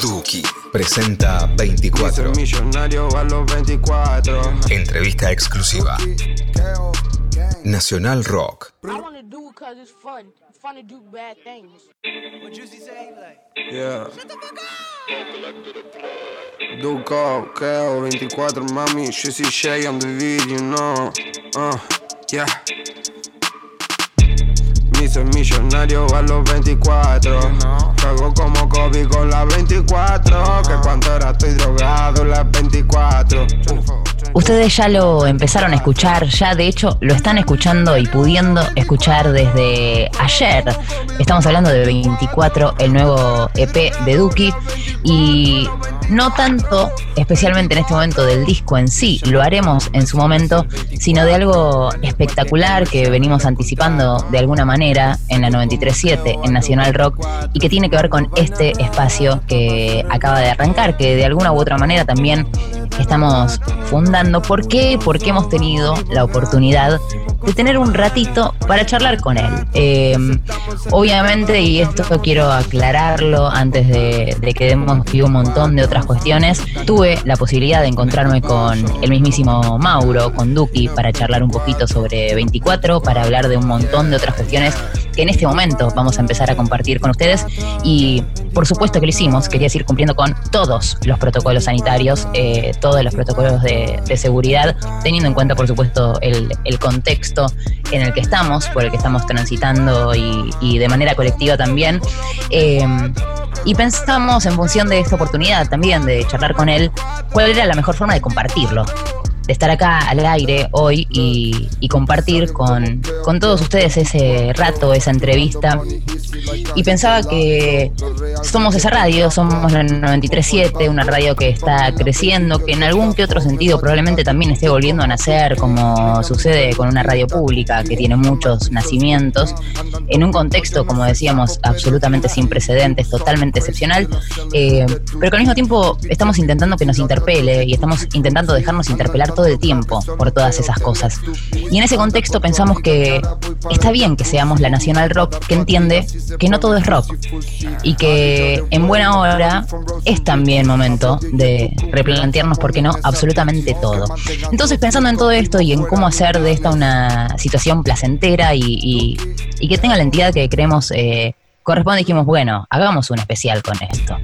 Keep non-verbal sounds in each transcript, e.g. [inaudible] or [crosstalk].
Duki presenta 24. millonario a los 24. Entrevista exclusiva. Nacional Rock. I want to do it because it's fun. Fun to do bad things. Yeah. Duco, Keo, 24, mami, Shizzy Shay on the video, no. Uh, yeah. Hice millonario a los 24. Cago como Kobe con la 24. Que cuando era estoy drogado las 24. Ustedes ya lo empezaron a escuchar, ya de hecho lo están escuchando y pudiendo escuchar desde ayer. Estamos hablando de 24, el nuevo EP de Duki. Y no tanto, especialmente en este momento del disco en sí, lo haremos en su momento, sino de algo espectacular que venimos anticipando de alguna manera en la 93.7, en Nacional Rock, y que tiene que ver con este espacio que acaba de arrancar, que de alguna u otra manera también estamos fundando. ¿Por qué? Porque hemos tenido la oportunidad de tener un ratito para charlar con él. Eh, obviamente, y esto quiero aclararlo antes de, que demos un montón de otras cuestiones, tuve la posibilidad de encontrarme con el mismísimo Mauro, con Duki, para charlar un poquito sobre 24, para hablar de un montón de otras cuestiones que en este momento vamos a empezar a compartir con ustedes. Y por supuesto que lo hicimos, quería decir cumpliendo con todos los protocolos sanitarios, eh, todos los protocolos de, seguridad, teniendo en cuenta, por supuesto, el, contexto en el que estamos, por el que estamos transitando y, y de manera colectiva también. Eh, y pensamos en función de esta oportunidad también de charlar con él, cuál era la mejor forma de compartirlo, de estar acá al aire hoy y, compartir con, con todos ustedes ese rato, esa entrevista. Y pensaba que somos esa radio, somos la 93.7, una radio que está creciendo, que en algún que otro sentido probablemente también esté volviendo a nacer, como sucede con una radio pública que tiene muchos nacimientos, en un contexto, como decíamos, absolutamente sin precedentes, totalmente excepcional, eh, pero que al mismo tiempo estamos intentando que nos interpele y estamos intentando dejarnos interpelar todo el tiempo por todas esas cosas. Y en ese contexto pensamos que está bien que seamos la Nacional Rock que entiende que no todo es rock y que en buena hora es también momento de replantearnos, ¿por qué no?, absolutamente todo. Entonces, pensando en todo esto y en cómo hacer de esta una situación placentera y, y- y que tenga la entidad que creemos eh, corresponde, dijimos, bueno, hagamos un especial con esto.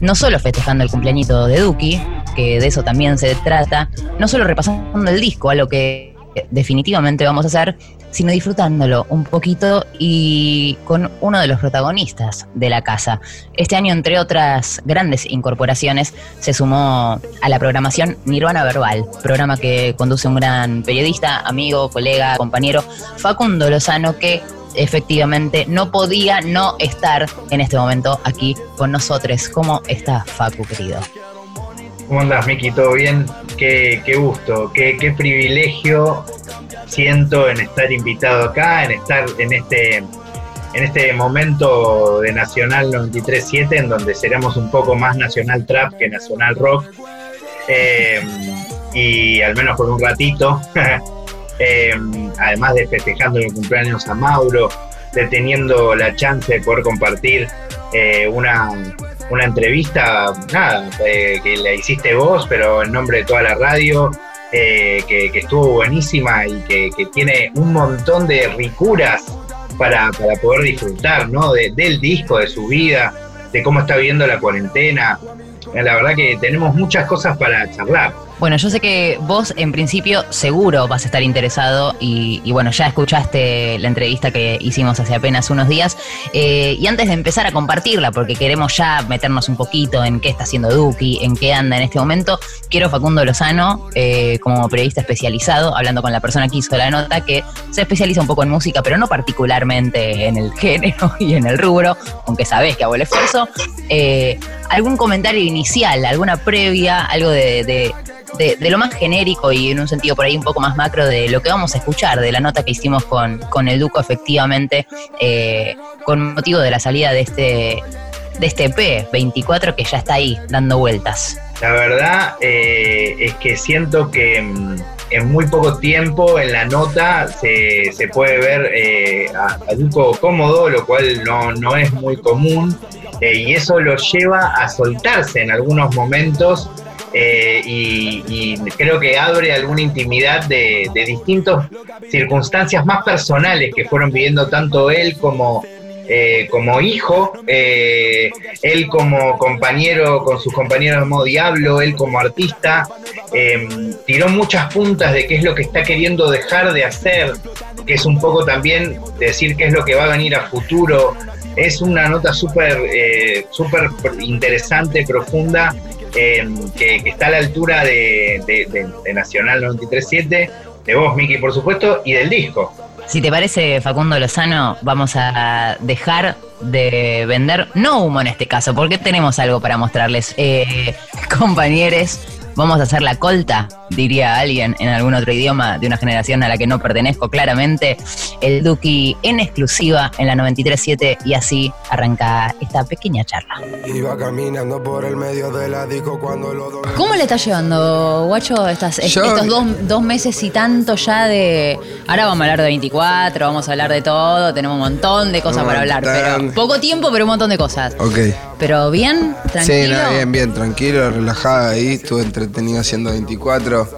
No solo festejando el cumpleañito de Duki, que de eso también se trata, no solo repasando el disco, algo que definitivamente vamos a hacer, sino disfrutándolo un poquito y con uno de los protagonistas de la casa. Este año, entre otras grandes incorporaciones, se sumó a la programación Nirvana Verbal, programa que conduce un gran periodista, amigo, colega, compañero, Facundo Lozano, que efectivamente no podía no estar en este momento aquí con nosotros. ¿Cómo está Facu, querido? ¿Cómo andas, Miki? ¿Todo bien? Qué, qué gusto, qué, qué privilegio siento en estar invitado acá, en estar en este, en este momento de Nacional 93.7, en donde seremos un poco más Nacional Trap que Nacional Rock. Eh, y al menos por un ratito. [laughs] Eh, además de festejando el cumpleaños a Mauro, de teniendo la chance de poder compartir eh, una, una entrevista, nada, eh, que la hiciste vos, pero en nombre de toda la radio, eh, que, estuvo buenísima y que, que tiene un montón de ricuras para, para poder disfrutar, ¿no? De- del disco, de su vida, de cómo está viviendo la cuarentena. La verdad que tenemos muchas cosas para charlar. Bueno, yo sé que vos en principio seguro vas a estar interesado y, y bueno, ya escuchaste la entrevista que hicimos hace apenas unos días. Eh, y antes de empezar a compartirla, porque queremos ya meternos un poquito en qué está haciendo Duki, en qué anda en este momento, quiero Facundo Lozano, eh, como periodista especializado, hablando con la persona que hizo la nota, que se especializa un poco en música, pero no particularmente en el [laughs] género y en el rubro, aunque sabés que hago el esfuerzo. Eh, ¿Algún comentario inicial, alguna previa, algo de, de- de- lo más genérico y en un sentido por ahí un poco más macro de lo que vamos a escuchar, de la nota que hicimos con, con el Duco efectivamente, eh, con motivo de la salida de este, de este EP 24 que ya está ahí dando vueltas? La verdad eh, es que siento que, mm, en muy poco tiempo en la nota se, se puede ver eh, a, Duco cómodo, lo cual no, no es muy común, y eso lo lleva a soltarse en algunos momentos eh, y, creo que abre alguna intimidad de, de distintas circunstancias más personales que fueron viviendo tanto él como, eh, como hijo, eh, él como compañero con sus compañeros de modo diablo, él como artista, eh, tiró muchas puntas de qué es lo que está queriendo dejar de hacer, que es un poco también decir qué es lo que va a venir a futuro. Es una nota súper súper interesante, profunda, que, que está a la altura de, de- de- de Nacional 93.7, de vos, Miki, por supuesto, y del disco. Si te parece, Facundo Lozano, vamos a dejar de vender, no humo en este caso, porque tenemos algo para mostrarles. Eh, [laughs] compañeros, vamos a hacer la colta, diría alguien en algún otro idioma de una generación a la que no pertenezco claramente. El Duki en exclusiva en la 93.7 y así arranca esta pequeña charla. Iba caminando por el medio de la disco cuando los dos. ¿Cómo le está llevando, guacho, estas, Yo- estos dos, dos meses y tanto ya de... Ahora vamos a hablar de 24, vamos a hablar de todo, tenemos un montón de cosas para hablar, pero poco tiempo, pero un montón de cosas. Ok. Pero bien, tranquilo. Sí, no, bien, bien, tranquilo, relajado ahí. Estuve entretenido haciendo 24.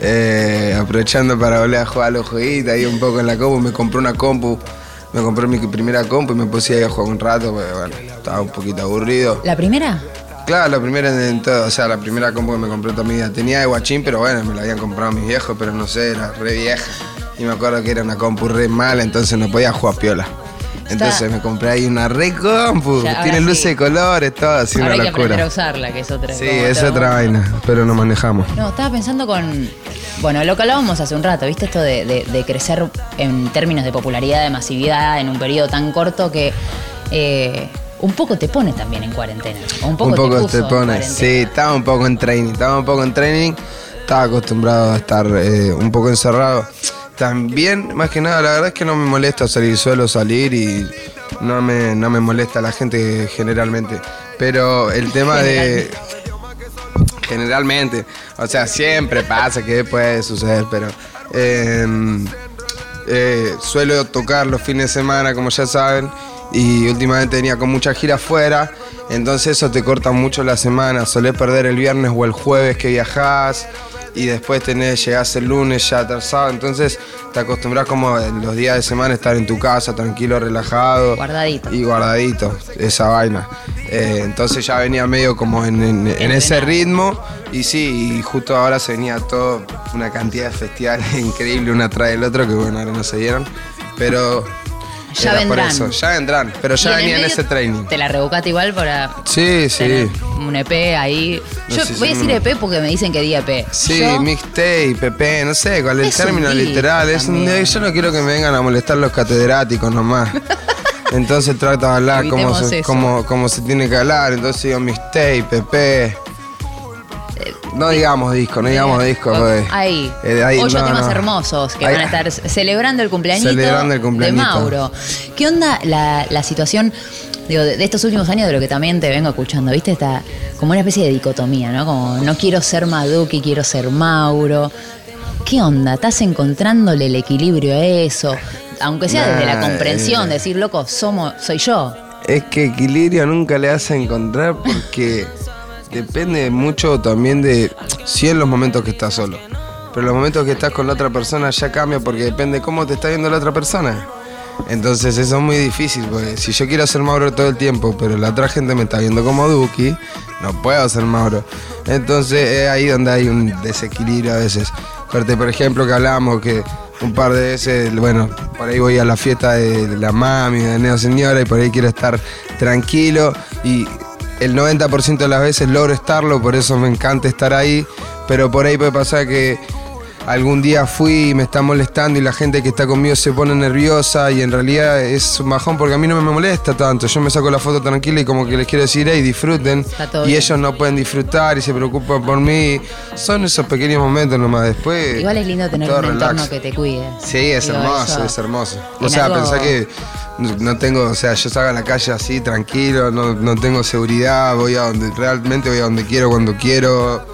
eh, aprovechando para volver a jugar a los jueguitos ahí un poco en la compu. Me compré una compu. Me compré mi primera compu y me puse ahí a jugar un rato, porque bueno, estaba un poquito aburrido. ¿La primera? Claro, la primera en, en todo, o sea, la primera compu que me compré toda mi vida. Tenía de guachín, pero bueno, me la habían comprado mis viejos, pero no sé, era re vieja. Y me acuerdo que era una compu re mala, entonces no podía jugar piola. Entonces me compré ahí una re compu, Ya, ahora tiene sí. luces de colores, todo así, Ahora hay una que aprender a locura. usarla, que es otra. Sí, es otra vaina, pero no manejamos. No, estaba pensando con. Bueno, lo que hablábamos hace un rato, ¿viste? Esto de, de- de crecer en términos de popularidad, de masividad, en un periodo tan corto que. eh, un poco te pone también en cuarentena. Un poco, un poco te, pone, sí, estaba un poco en training, estaba un poco en training, estaba acostumbrado a estar eh, un poco encerrado. También, más que nada, la verdad es que no me molesta salir, suelo salir y no me, no me molesta la gente generalmente. Pero el tema de... Generalmente, o sea, siempre pasa que puede suceder, pero... eh, eh, suelo tocar los fines de semana, como ya saben, y últimamente venía con mucha gira afuera, entonces eso te corta mucho la semana. Solés perder el viernes o el jueves que viajás, y después tenés, llegás el lunes ya atrasado, entonces te acostumbras como los días de semana estar en tu casa, tranquilo, relajado. Guardadito. Y guardadito, esa vaina. Eh, entonces ya venía medio como en, en- en ese ritmo. Y sí, y justo ahora se venía todo, una cantidad de festivales [laughs] increíble, una tras el otro, que bueno, ahora no se dieron. Pero. Ya era vendrán. Por eso, ya vendrán. Pero ya venía en ese training. Te la rebucaste igual para Sí, sí. tener un EP ahí. No Yo sé voy a decir EP porque me dicen que di EP. Sí, Yo- mixtape, PP, no sé cuál es el término literal. Es un, yo no quiero que me vengan a molestar los catedráticos nomás. [laughs] Entonces trato de hablar como se, como, como se tiene que hablar. Entonces digo mixtape, PP. No digamos disco, no digamos disco, Ahí. Eh, ahí, Ocho no, temas no. hermosos que Ahí- van a estar celebrando el cumpleañito Celebrando el cumpleañito. de Mauro. ¿Qué onda la, la situación digo, de, de estos últimos años de lo que también te vengo escuchando? ¿Viste? Está como una especie de dicotomía, ¿no? Como no quiero ser Maduki, quiero ser Mauro. ¿Qué onda? ¿Estás encontrándole el equilibrio a eso? Aunque sea desde la comprensión, eh. decir, loco, somos, soy yo. Es que equilibrio nunca le a encontrar porque depende mucho también de si en los momentos que estás solo. Pero los momentos que estás con la otra persona ya cambia porque depende cómo te está viendo la otra persona. Entonces eso es muy difícil, porque si yo quiero ser Mauro todo el tiempo, pero la otra gente me está viendo como Duki, no puedo ser Mauro. Entonces es ahí donde hay un desequilibrio a veces. Corte, por ejemplo, que hablábamos que un par de veces, bueno, por ahí voy a la fiesta de la mami, de Neo Señora, y por ahí quiero estar tranquilo. Y el 90% de las veces logro estarlo, por eso me encanta estar ahí. Pero por ahí puede pasar que algún día fui y me está molestando y la gente que está conmigo se pone nerviosa y en realidad es un bajón porque a mí no me molesta tanto. Yo me saco la foto tranquila y como que les quiero decir, hey, disfruten. Y bien. ellos no pueden disfrutar y se preocupan por mí. Son esos pequeños momentos nomás. Después. Igual es lindo tener un entorno relax. que te cuide. Sí, es Digo, hermoso, es hermoso. O sea, algo- pensá que no no tengo, o sea, yo salgo a la calle así, tranquilo, no, no tengo seguridad, voy a donde realmente voy a donde quiero, cuando quiero.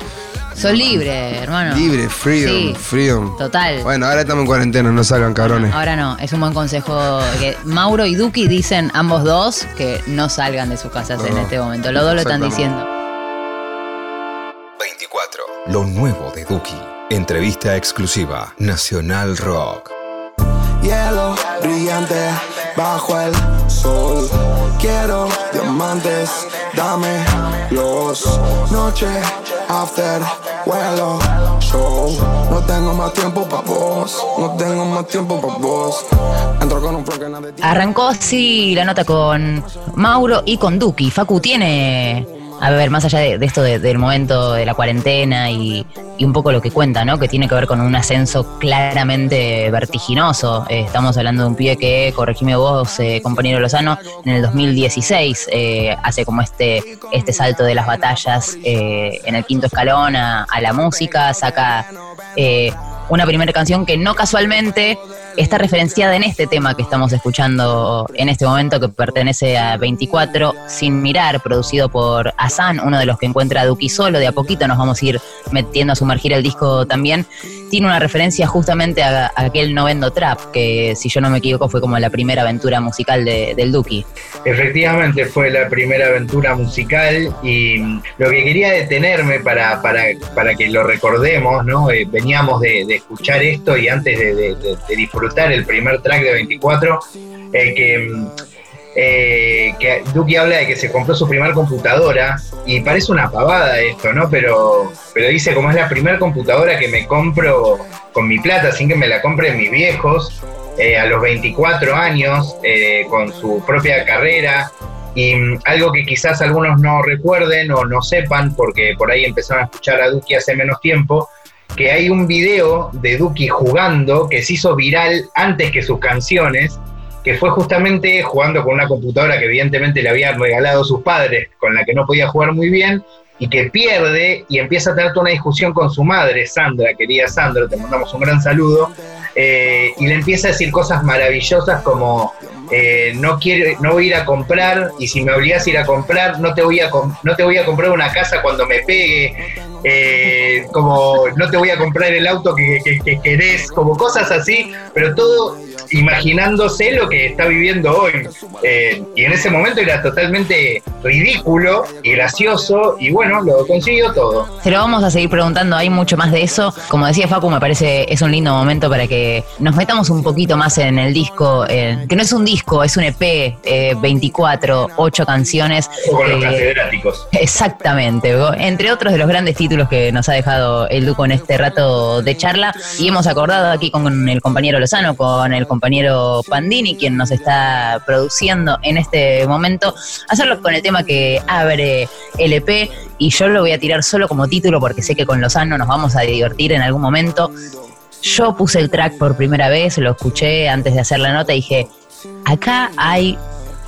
Sos libre, hermano. Libre, freedom, Sí, freedom. Total. Bueno, ahora estamos en cuarentena, no salgan cabrones. Ahora no, es un buen consejo que Mauro y Duki dicen ambos dos que no salgan de sus casas en No, este momento. Los dos lo están exactamente. diciendo. 24. Lo nuevo de Duki. Entrevista exclusiva. Nacional Rock. Hielo brillante bajo el sol. Quiero diamantes, dame los noche after vuelo show. No tengo más tiempo pa' vos, no tengo más tiempo pa' vos. Entro con un. Arrancó así la nota con Mauro y con Duki. Facu tiene, a ver, más allá de, esto de- del momento de la cuarentena y, un poco lo que cuenta, ¿no? Que tiene que ver con un ascenso claramente vertiginoso. Eh, estamos hablando de un pibe que, corregime vos, eh, compañero Lozano, en el 2016 eh, hace como este, este salto de las batallas en el quinto escalón a, a la música, saca una primera canción que no casualmente está referenciada en este tema que estamos escuchando en este momento, que pertenece a 24, Sin Mirar, producido por Asan, uno de los que encuentra a Duki solo. De a poquito nos vamos a ir metiendo a sumergir el disco también. Tiene una referencia justamente a, aquel Novendo Trap, que si yo no me equivoco fue como la primera aventura musical de- del Duki. Efectivamente fue la primera aventura musical y mm, lo que quería detenerme para, para, para que lo recordemos, ¿no? Eh, veníamos de escuchar esto y antes de, disfrutar el primer track de 24, eh, que, eh, que Duki habla de que se compró su primer computadora y parece una pavada esto, ¿no? Pero, pero dice como es la primera computadora que me compro con mi plata sin que me la compren mis viejos eh, a los 24 años con su propia carrera y mm, algo que quizás algunos no recuerden o no sepan porque por ahí empezaron a escuchar a Duki hace menos tiempo que hay un video de Duki jugando que se hizo viral antes que sus canciones que fue justamente jugando con una computadora que evidentemente le habían regalado sus padres, con la que no podía jugar muy bien, y que pierde y empieza a tener toda una discusión con su madre, Sandra, querida Sandra, te mandamos un gran saludo, eh, y le empieza a decir cosas maravillosas como eh, no quiero, no voy a ir a comprar, y si me obligas a ir a comprar, no te voy a, no te voy a comprar una casa cuando me pegue, eh, como no te voy a comprar el auto que, que- que querés, como cosas así, pero todo imaginándose lo que está viviendo hoy. Eh, y en ese momento era totalmente ridículo y gracioso, y bueno, lo consiguió todo. Se lo vamos a seguir preguntando, hay mucho más de eso. Como decía Facu, me parece es un lindo momento para que nos metamos un poquito más en el disco, que no es un disco, es un EP, eh, 24, 8 canciones. Con los eh, catedráticos. Exactamente, entre otros de los grandes títulos que nos ha dejado el Duco en este rato de charla. Y hemos acordado aquí con el compañero Lozano, con el compañero Pandini, quien nos está produciendo en este momento, hacerlo con el tema que abre el EP. Y yo lo voy a tirar solo como título porque sé que con Lozano nos vamos a divertir en algún momento. Yo puse el track por primera vez, lo escuché antes de hacer la nota y dije, acá hay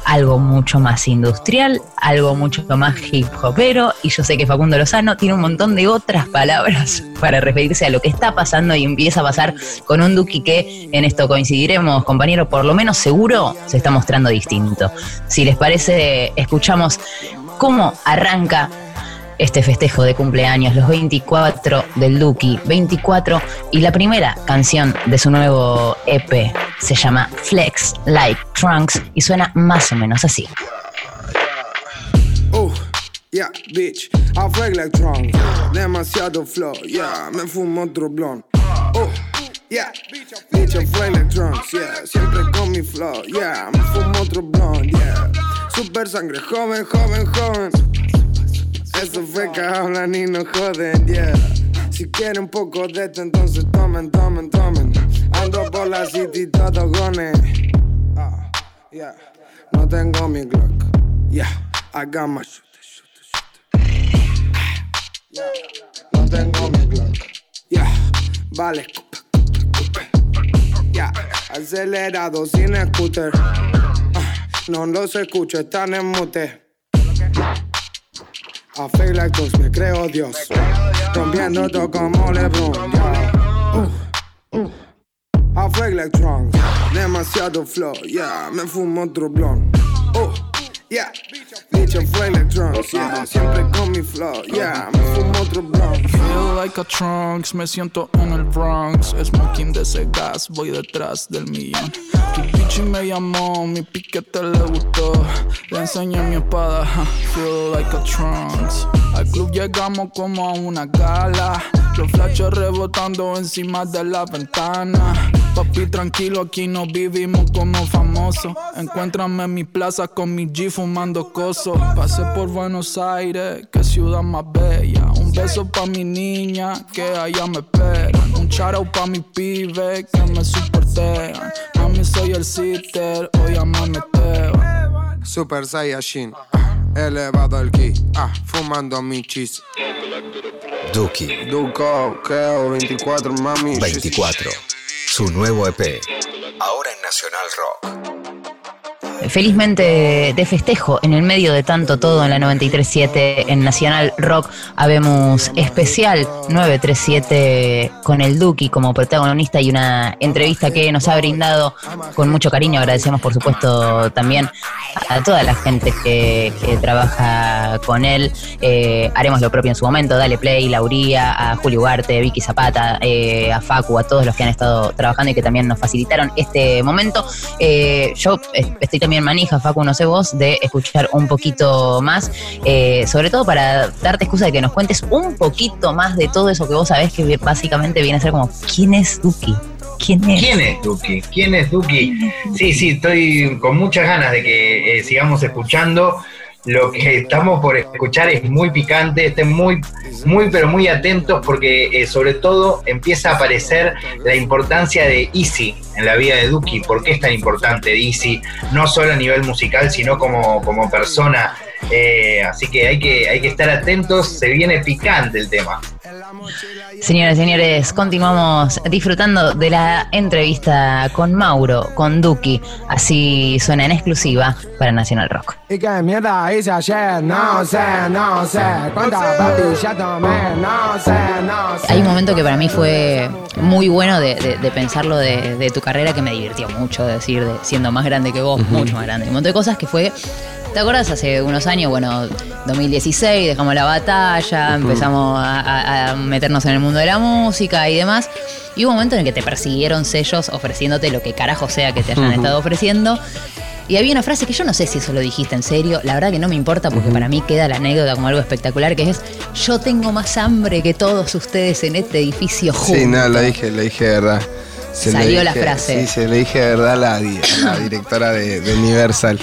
algo mucho más industrial, algo mucho más hip hopero, y yo sé que Facundo Lozano tiene un montón de otras palabras [laughs] para referirse a lo que está pasando y empieza a pasar con un Duki que en esto coincidiremos, compañero, por lo menos seguro se está mostrando distinto. Si les parece, escuchamos cómo arranca este festejo de cumpleaños, los 24 del Duki, 24, y la primera canción de su nuevo EP se llama Flex Like Trunks y suena más o menos así. Uh, yeah, bitch, I fake like Trump. Demasiado flow, yeah, me fumo otro blon. Uh, yeah, bitch, I fake like Trump, yeah, siempre con mi flow, yeah, me fumo otro blon, yeah. Super sangre, joven, joven, joven. Eso fue que hablan y no joden, yeah. Si quieren un poco de esto, entonces tomen, tomen, tomen. Ando por la city todo gone. Ah, yeah. No tengo mi Glock. Yeah, I got my shooter, shooter, shooter. Yeah, no tengo mi Glock. Yeah, vale, escupe. Yeah, acelerado sin scooter. Ah, no los escucho, están en mute. I feel like dos, me creo Dios. Rompiendo todo como LeBron. Yeah. Uh, uh. I feel like drunk. Demasiado flow, yeah, me fumo otro blon. Uh, yeah. Bitch, I'm flying drums, yeah. Siempre con mi flow, yeah. Me fumo otro blunt. Feel like a trunks, me siento en el Bronx. Smoking de ese gas, voy detrás del millón. Tu bitch me llamó, mi piquete le gustó. Le enseñé mi espada, feel like a trunks. Al club llegamos como a una gala. Los flashes rebotando encima de la ventana. Papi, tranquilo, aquí no vivimos como famosos. Encuéntrame en mi plaza con mi G fumando coso. Pasé por Buenos Aires, que ciudad más bella. Un beso pa' mi niña, que allá me esperan. Un shout pa' mi pibe, que me soportean. Mami, soy el sitter, hoy amame Super Saiyajin, ah, elevado el ki, ah, fumando mi cheese. Duki Duco, Keo, 24, mami. 24. Su nuevo EP. Ahora en Nacional Rock. Felizmente de festejo, en el medio de tanto todo en la 937 en Nacional Rock, habemos especial 937 con el Duki como protagonista y una entrevista que nos ha brindado con mucho cariño. Agradecemos por supuesto también a toda la gente que, trabaja con él. Eh, haremos lo propio en su momento. Dale Play, Lauría, a Julio Ugarte, Vicky Zapata, eh, a Facu, a todos los que han estado trabajando y que también nos facilitaron este momento. Eh, yo estoy también manija, Facu, no sé vos, de escuchar un poquito más, eh, sobre todo para darte excusa de que nos cuentes un poquito más de todo eso que vos sabés que básicamente viene a ser como, ¿quién es Duki? ¿Quién es? ¿Quién es Duki? ¿Quién es Duki? Sí, sí, estoy con muchas ganas de que eh, sigamos escuchando. Lo que estamos por escuchar es muy picante, estén muy, muy, pero muy atentos porque eh, sobre todo empieza a aparecer la importancia de Easy en la vida de Duki. ¿Por qué es tan importante Easy? No solo a nivel musical, sino como, como persona. Eh, así que hay, que hay que estar atentos, se viene picante el tema. Señores, señores, continuamos disfrutando de la entrevista con Mauro, con Duki. Así suena en exclusiva para Nacional Rock. ¿Y qué mierda hice ayer? No sé, no sé. ¿Cuántas pastillas tomé? No sé, no sé. Hay un momento que para mí fue muy bueno de, de- de pensarlo de, de tu carrera que me divirtió mucho, de decir, de siendo más grande que vos, mucho más grande. Un montón de cosas que fue. ¿Te acuerdas hace unos años? Bueno, 2016, dejamos la batalla, empezamos a, a- a meternos en el mundo de la música y demás. Y hubo un momento en el que te persiguieron sellos ofreciéndote lo que carajo sea que te hayan estado ofreciendo. Y había una frase que yo no sé si eso lo dijiste en serio, la verdad que no me importa porque para mí queda la anécdota como algo espectacular, que es yo tengo más hambre que todos ustedes en este edificio juntos. Sí, no, lo dije, lo dije de verdad. Salió la dije- frase. Sí, se lo dije de verdad a la, a la directora de, de Universal.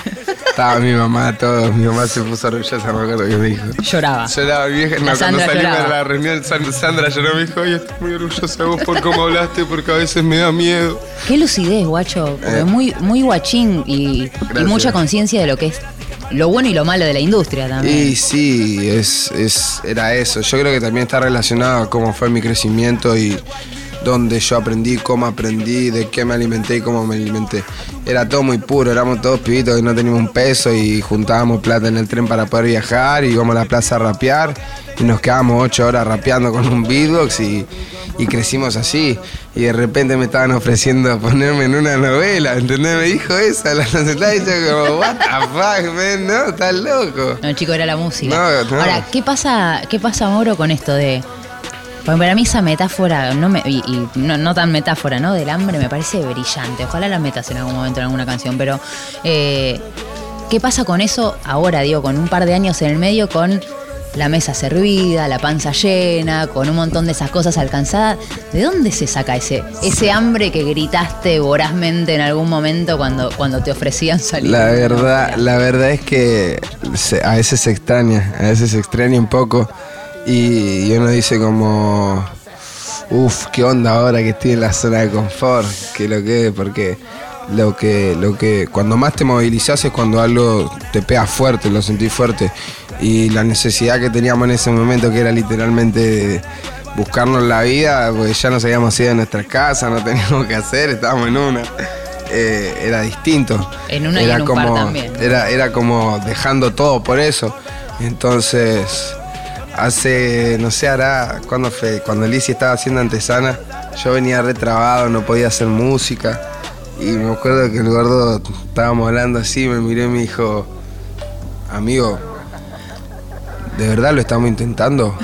Estaba mi mamá, todo. Mi mamá se puso orgullosa, me acuerdo que me dijo. Lloraba. Lloraba, mi vieja. La No, cuando salimos de la reunión, San- Sandra lloró, me dijo, oye, estoy muy orgullosa de vos por cómo hablaste, porque a veces me da miedo. Qué lucidez, guacho. Porque Eh. muy, muy guachín y, mucha conciencia de lo que es lo bueno y lo malo de la industria también. Y sí, es, es, era eso. Yo creo que también está relacionado a cómo fue mi crecimiento y dónde yo aprendí, cómo aprendí, de qué me alimenté y cómo me alimenté. Era todo muy puro, éramos todos pibitos que no teníamos un peso y juntábamos plata en el tren para poder viajar y íbamos a la plaza a rapear y nos quedábamos ocho horas rapeando con un beatbox y, y crecimos así. Y de repente me estaban ofreciendo ponerme en una novela, ¿entendés? Me dijo esa, la sentada y yo como, what the fuck, man, no, estás loco. No, chico, era la música. No, no. Ahora, ¿qué pasa, qué pasa, Mauro, con esto de. Porque para mí esa metáfora, no me- y, y no, no tan metáfora, ¿no? Del hambre me parece brillante. Ojalá la metas en algún momento en alguna canción, pero. eh, ¿Qué pasa con eso ahora, digo, con un par de años en el medio, con la mesa servida, la panza llena, con un montón de esas cosas alcanzadas? ¿De dónde se saca ese, ese hambre que gritaste vorazmente en algún momento cuando, cuando te ofrecían salir? La verdad, la verdad es que a veces se extraña, a veces se extraña un poco y, y uno dice como, uff, qué onda ahora que estoy en la zona de confort, que lo que es, porque lo que, lo que, cuando más te movilizas es cuando algo te pega fuerte, lo sentís fuerte y la necesidad que teníamos en ese momento que era literalmente buscarnos la vida, porque ya nos habíamos ido de nuestras casas, no teníamos que hacer, estábamos en una. eh, era distinto. En una y era en un par como, también. Era, era como dejando todo por eso. Entonces, hace, no sé, hará, ¿cuándo fue? Cuando Lizzie estaba haciendo antesana, yo venía retrabado, no podía hacer música. Y me acuerdo que el gordo estábamos hablando así, me miró y me dijo, amigo, de verdad lo estamos intentando.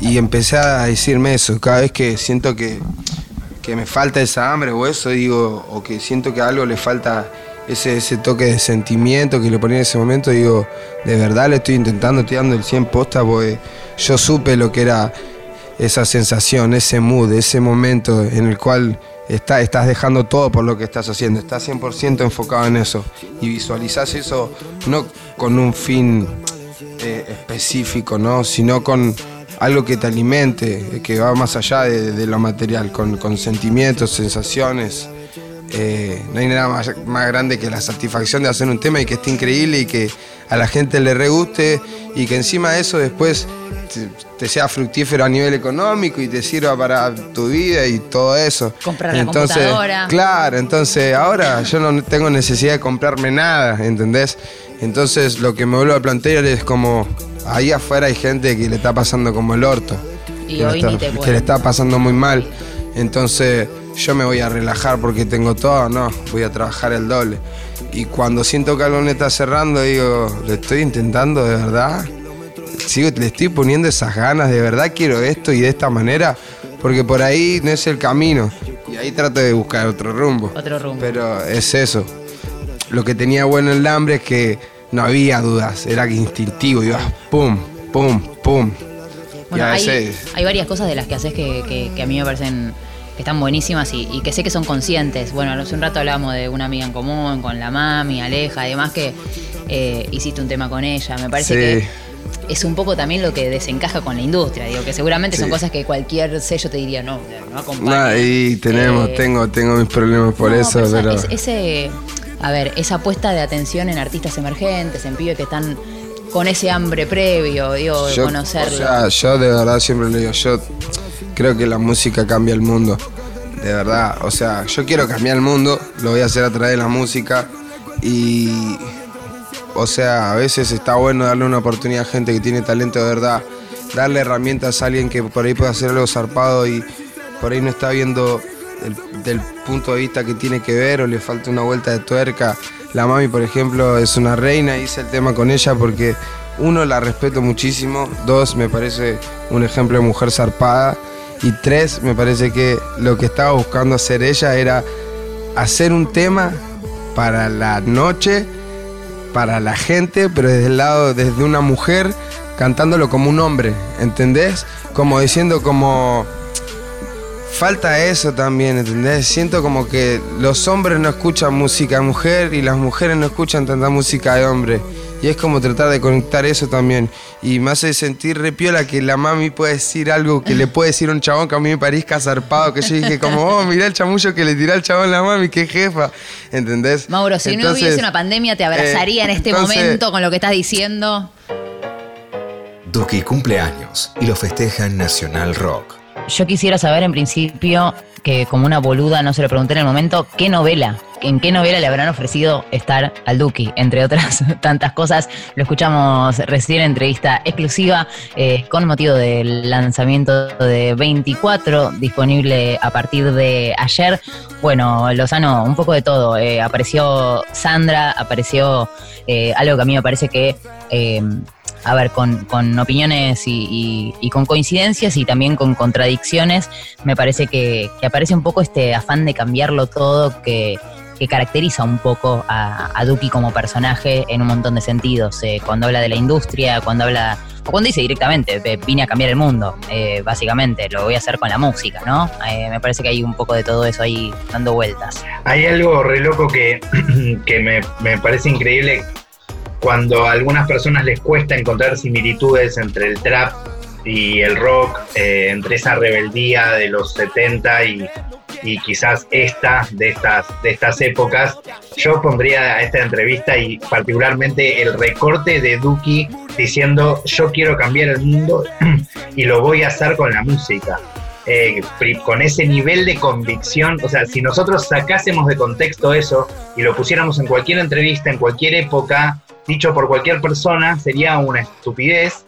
Y empecé a decirme eso, cada vez que siento que, que me falta esa hambre o eso, digo, o que siento que algo le falta ese, ese toque de sentimiento que le ponía en ese momento, digo, de verdad le estoy intentando, estoy dando el 100 posta, porque yo supe lo que era esa sensación, ese mood, ese momento en el cual está, estás dejando todo por lo que estás haciendo, estás 100% enfocado en eso y visualizás eso no con un fin eh, específico, ¿no? sino con algo que te alimente, que va más allá de, lo material, con sentimientos, sensaciones. Eh, no hay nada más, más grande que la satisfacción de hacer un tema y que esté increíble y que a la gente le re guste y que encima de eso después te, te sea fructífero a nivel económico y te sirva para tu vida y todo eso. Comprar la computadora. Claro, entonces ahora yo no tengo necesidad de comprarme nada, ¿entendés? Entonces lo que me vuelvo a plantear es como ahí afuera hay gente que le está pasando como el orto. Y que, hoy ni te que le está pasando muy mal. Entonces yo me voy a relajar porque tengo todo, no, voy a trabajar el doble. Y cuando siento que algo me está cerrando, digo, lo estoy intentando de verdad. Sigo, le estoy poniendo esas ganas, de verdad quiero esto y de esta manera, porque por ahí no es el camino. Y ahí trato de buscar otro rumbo. Otro rumbo. Pero es eso. Lo que tenía bueno el hambre es que no había dudas, era instintivo, ibas pum, pum, pum. Bueno, y a hay, varias cosas de las que haces que, que- que a mí me parecen que están buenísimas y, y que sé que son conscientes. Bueno, hace un rato hablábamos de una amiga en común, con la mami, Aleja, además que eh, hiciste un tema con ella. Me parece Sí. que es un poco también lo que desencaja con la industria. Digo, que seguramente son cosas que cualquier sello te diría, no, no acompaña. Y tenemos, Eh, tengo, tengo mis problemas por no, eso, esa- pero. es- ese, a ver, esa puesta de atención en artistas emergentes, en pibes que están con ese hambre previo, digo, de Yo, conocerlo. o sea, yo de verdad siempre le digo, yo creo que la música cambia el mundo. De verdad, o sea, yo quiero cambiar el mundo, lo voy a hacer a través de la música y, o sea, a veces está bueno darle una oportunidad a gente que tiene talento de verdad, darle herramientas a alguien que por ahí puede hacer algo zarpado y por ahí no está viendo el- del punto de vista que tiene que ver o le falta una vuelta de tuerca. La mami, por ejemplo, es una reina, hice el tema con ella porque uno, la respeto muchísimo, dos, me parece un ejemplo de mujer zarpada y tres, me parece que lo que estaba buscando hacer ella era hacer un tema para la noche, para la gente, pero desde el lado, desde una mujer, cantándolo como un hombre, ¿entendés? Como diciendo como... Falta eso también, ¿entendés? Siento como que los hombres no escuchan música de mujer y las mujeres no escuchan tanta música de hombre. Y es como tratar de conectar eso también. Y me hace sentir repiola que la mami puede decir algo que le puede decir a un chabón que a mí me parezca zarpado. Que yo dije como, oh, mirá el chamullo que le tiró al chabón la mami, qué jefa. ¿Entendés? Mauro, si no hubiese una pandemia, te abrazaría eh, en este entonces- momento con lo que estás diciendo. Duki cumple años y lo festeja en Nacional Rock. Yo quisiera saber en principio, que como una boluda no se lo pregunté en el momento, ¿qué novela? ¿En qué novela le habrán ofrecido estar al Duki? Entre otras [laughs] tantas cosas. Lo escuchamos recién en entrevista exclusiva eh, con motivo del lanzamiento de 24, disponible a partir de ayer. Bueno, Lozano, un poco de todo. Eh, apareció Sandra, apareció eh, algo que a mí me parece que... a ver, con, con opiniones y, con coincidencias y también con contradicciones, me parece que, que aparece un poco este afán de cambiarlo todo que, que caracteriza un poco a, a Duki como personaje en un montón de sentidos. Eh, cuando habla de la industria, cuando habla, o cuando dice directamente, "Ve, vine a cambiar el mundo, eh, básicamente, lo voy a hacer con la música, ¿no? Eh, me parece que hay un poco de todo eso ahí dando vueltas. Hay algo re loco que, [clears throat] que me, me parece increíble cuando a algunas personas les cuesta encontrar similitudes entre el trap y el rock, eh, entre esa rebeldía de los 70 y, y quizás esta de estas, de estas épocas. Yo pondría a esta entrevista y particularmente el recorte de Duki diciendo yo quiero cambiar el mundo [clears throat] y lo voy a hacer con la música eh, con ese nivel de convicción, o sea, si nosotros sacásemos de contexto eso y lo pusiéramos en cualquier entrevista, en cualquier época, dicho por cualquier persona, sería una estupidez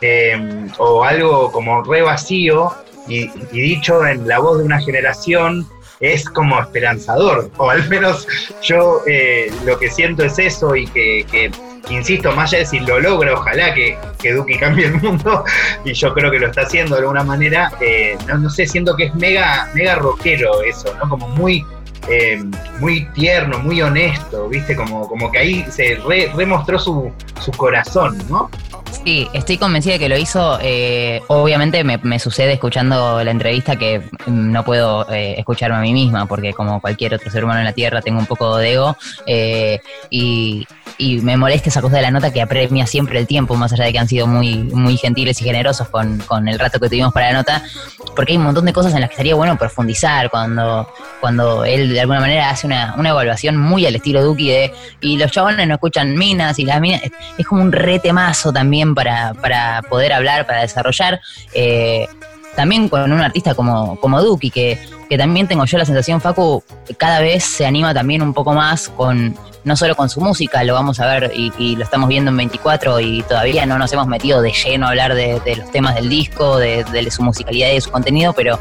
eh, o algo como re vacío y, dicho en la voz de una generación es como esperanzador, [laughs] o al menos yo eh, lo que siento es eso y que, que insisto, más allá de si lo logra, ojalá que, que Duki cambie el mundo, [laughs] y yo creo que lo está haciendo de alguna manera, eh, no, no sé, siento que es mega, mega rockero eso, ¿no? Como muy eh, muy tierno, muy honesto, ¿viste? Como, como que ahí se remostró su, su corazón, ¿no? Sí, estoy convencida de que lo hizo. Eh, obviamente me, sucede escuchando la entrevista que no puedo eh, escucharme a mí misma, porque como cualquier otro ser humano en la Tierra tengo un poco de ego. y, y me molesta esa cosa de la nota que apremia siempre el tiempo, más allá de que han sido muy, muy gentiles y generosos con, con el rato que tuvimos para la nota, porque hay un montón de cosas en las que estaría bueno profundizar cuando, cuando él de alguna manera hace una, una evaluación muy al estilo Duki de y los chabones no escuchan minas y las minas, es como un retemazo también para, para poder hablar, para desarrollar. Eh, también con un artista como, como Duki, que, que también tengo yo la sensación, Facu, cada vez se anima también un poco más con no solo con su música, lo vamos a ver y, lo estamos viendo en 24 y todavía no nos hemos metido de lleno a hablar de, los temas del disco, de, su musicalidad y de su contenido, pero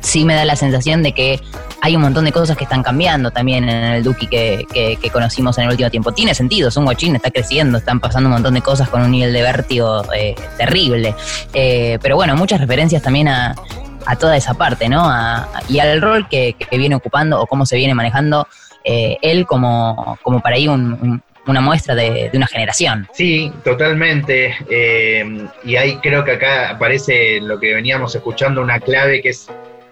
sí me da la sensación de que hay un montón de cosas que están cambiando también en el Duki que, que, conocimos en el último tiempo. Tiene sentido, es un guachín, está creciendo, están pasando un montón de cosas con un nivel de vértigo eh, terrible. Eh, pero bueno, muchas referencias también a, a toda esa parte, ¿no? y al rol que, que, viene ocupando o cómo se viene manejando eh, él como, como para ahí una muestra de, una generación. Sí, totalmente. Y ahí creo que acá aparece lo que veníamos escuchando, una clave que es,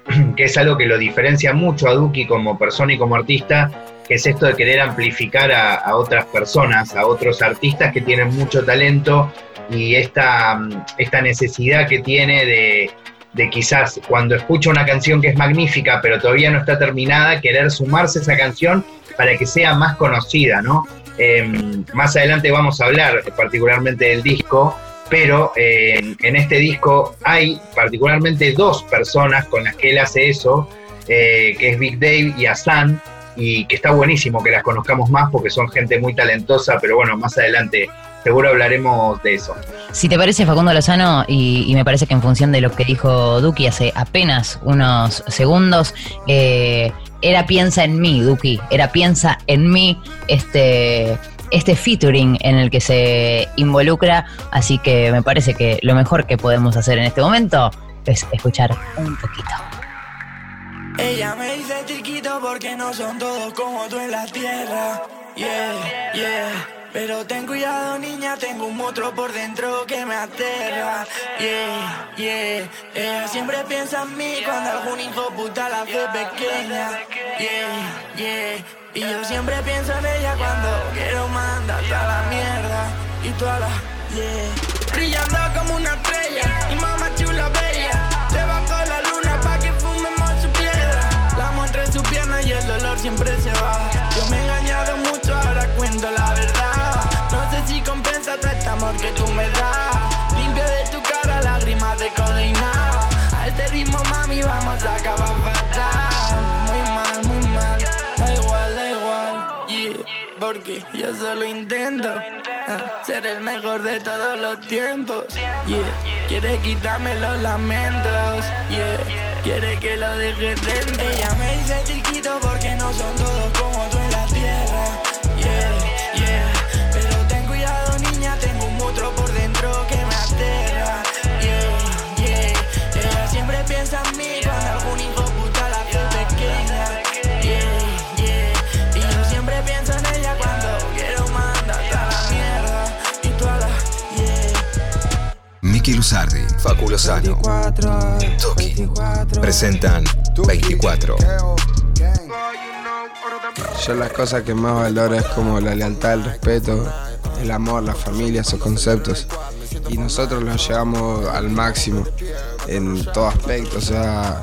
[clears throat] que es algo que lo diferencia mucho a Duki como persona y como artista, que es esto de querer amplificar a, otras personas, a otros artistas que tienen mucho talento y esta, esta necesidad que tiene de, de quizás cuando escucha una canción que es magnífica, pero todavía no está terminada, querer sumarse a esa canción para que sea más conocida, ¿no? Em, más adelante vamos a hablar particularmente del disco, pero em, en este disco hay particularmente dos personas con las que él hace eso, eh, que es Big Dave y Asan, y que está buenísimo que las conozcamos más porque son gente muy talentosa, pero bueno, más adelante seguro hablaremos de eso. Si te parece, Facundo Lozano, y, me parece que en función de lo que dijo Duki hace apenas unos segundos, eh, era piensa en mí, Duki, era piensa en mí, este este featuring en el que se involucra, así que me parece que lo mejor que podemos hacer en este momento es escuchar un poquito. Ella me dice chiquito porque no son todos como tú en la tierra. Yeah, yeah. Pero ten cuidado, niña, tengo un monstruo por dentro que me aterra. Yeah, yeah. Ella siempre piensa en mí cuando algún hijo puta la ve pequeña. Yeah, yeah. Y yo siempre pienso en ella cuando quiero mandar a la mierda. Y toda la, yeah. Brillando como una estrella. Y mamá chula bella. Porque yo solo intento ah, ser el mejor de todos los tiempos. Yeah. Quiere quitarme los lamentos. Yeah. Quiere que lo deje dentro. Ella me dice chiquito porque no son todos como tú Miki Luzardi, Facu Lozano, Toki, presentan 24. Yo las cosas que más valoro es como la lealtad, el respeto, el amor, la familia, esos conceptos. Y nosotros los llevamos al máximo en todo aspecto. O sea,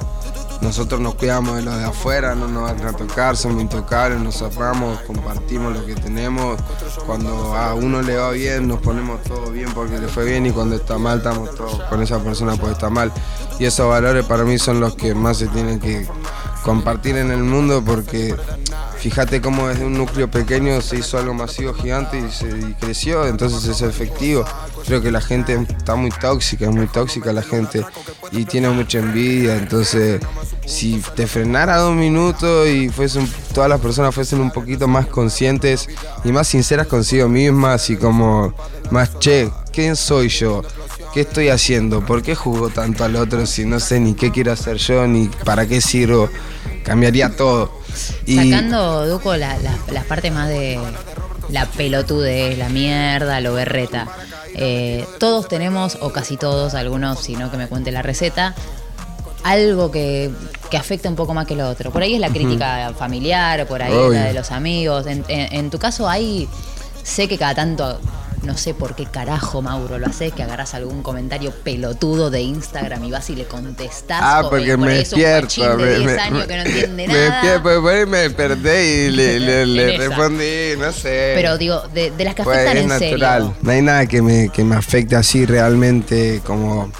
nosotros nos cuidamos de los de afuera, no nos van a tocar, somos intocables, nos amamos, compartimos lo que tenemos. Cuando a uno le va bien, nos ponemos todo bien porque le fue bien y cuando está mal, estamos todos con esa persona porque está mal. Y esos valores para mí son los que más se tienen que compartir en el mundo porque fíjate cómo desde un núcleo pequeño se hizo algo masivo gigante y, se, creció, entonces es efectivo. Creo que la gente está muy tóxica, es muy tóxica la gente y tiene mucha envidia, entonces si te frenara dos minutos y fuesen, todas las personas fuesen un poquito más conscientes y más sinceras consigo mismas y como más, che, ¿quién soy yo? ¿Qué estoy haciendo? ¿Por qué juzgo tanto al otro si no sé ni qué quiero hacer yo ni para qué sirvo? Cambiaría todo. Y Sacando, Duco, la- la- las partes más de la pelotudez, la mierda, lo berreta. Eh, todos tenemos, o casi todos, algunos, si no que me cuente la receta, algo que, que afecta un poco más que lo otro. Por ahí es la crítica familiar, por ahí es la de los amigos. En, en- en tu caso, hay. Sé que cada tanto. No sé por qué carajo, Mauro, lo haces, que agarras algún comentario pelotudo de Instagram y vas y le contestás. Ah, porque me despierto. me, 10 me- me nada. despierto, porque por ahí me desperté y [laughs] le, le- respondí, no sé. Pero digo, de, de las que Pues, afectan es en natural. serio. No hay nada que me, que me afecte así realmente como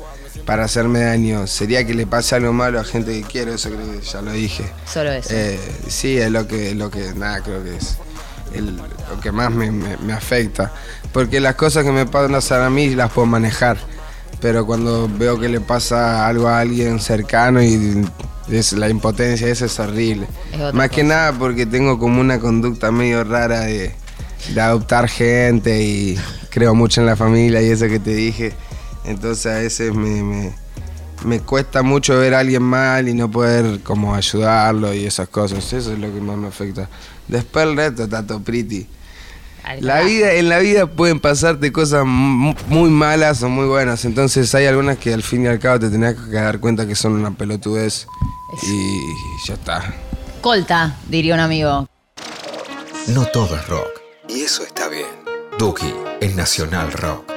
para hacerme daño. Sería que le pase algo malo a gente que quiero, eso creo que ya lo dije. Solo eso. Eh, sí, es lo que, lo que, nada, creo que es el- lo que más me, me- me afecta. Porque las cosas que me pasan a mí las puedo manejar. Pero cuando veo que le pasa algo a alguien cercano y es la impotencia, eso es horrible. Es Más que cosa. nada porque tengo como una conducta medio rara de, de adoptar gente y creo mucho en la familia y eso que te dije. Entonces a veces me, me- me cuesta mucho ver a alguien mal y no poder como ayudarlo y esas cosas. Eso es lo que más me afecta. Después el resto está todo pretty. La vida, en la vida pueden pasarte cosas mu- muy malas o muy buenas. Entonces hay algunas que al fin y al cabo te tenés que dar cuenta que son una pelotudez. Y ya está. Colta, diría un amigo. No todo es rock. Y eso está bien. Duki en Nacional Rock.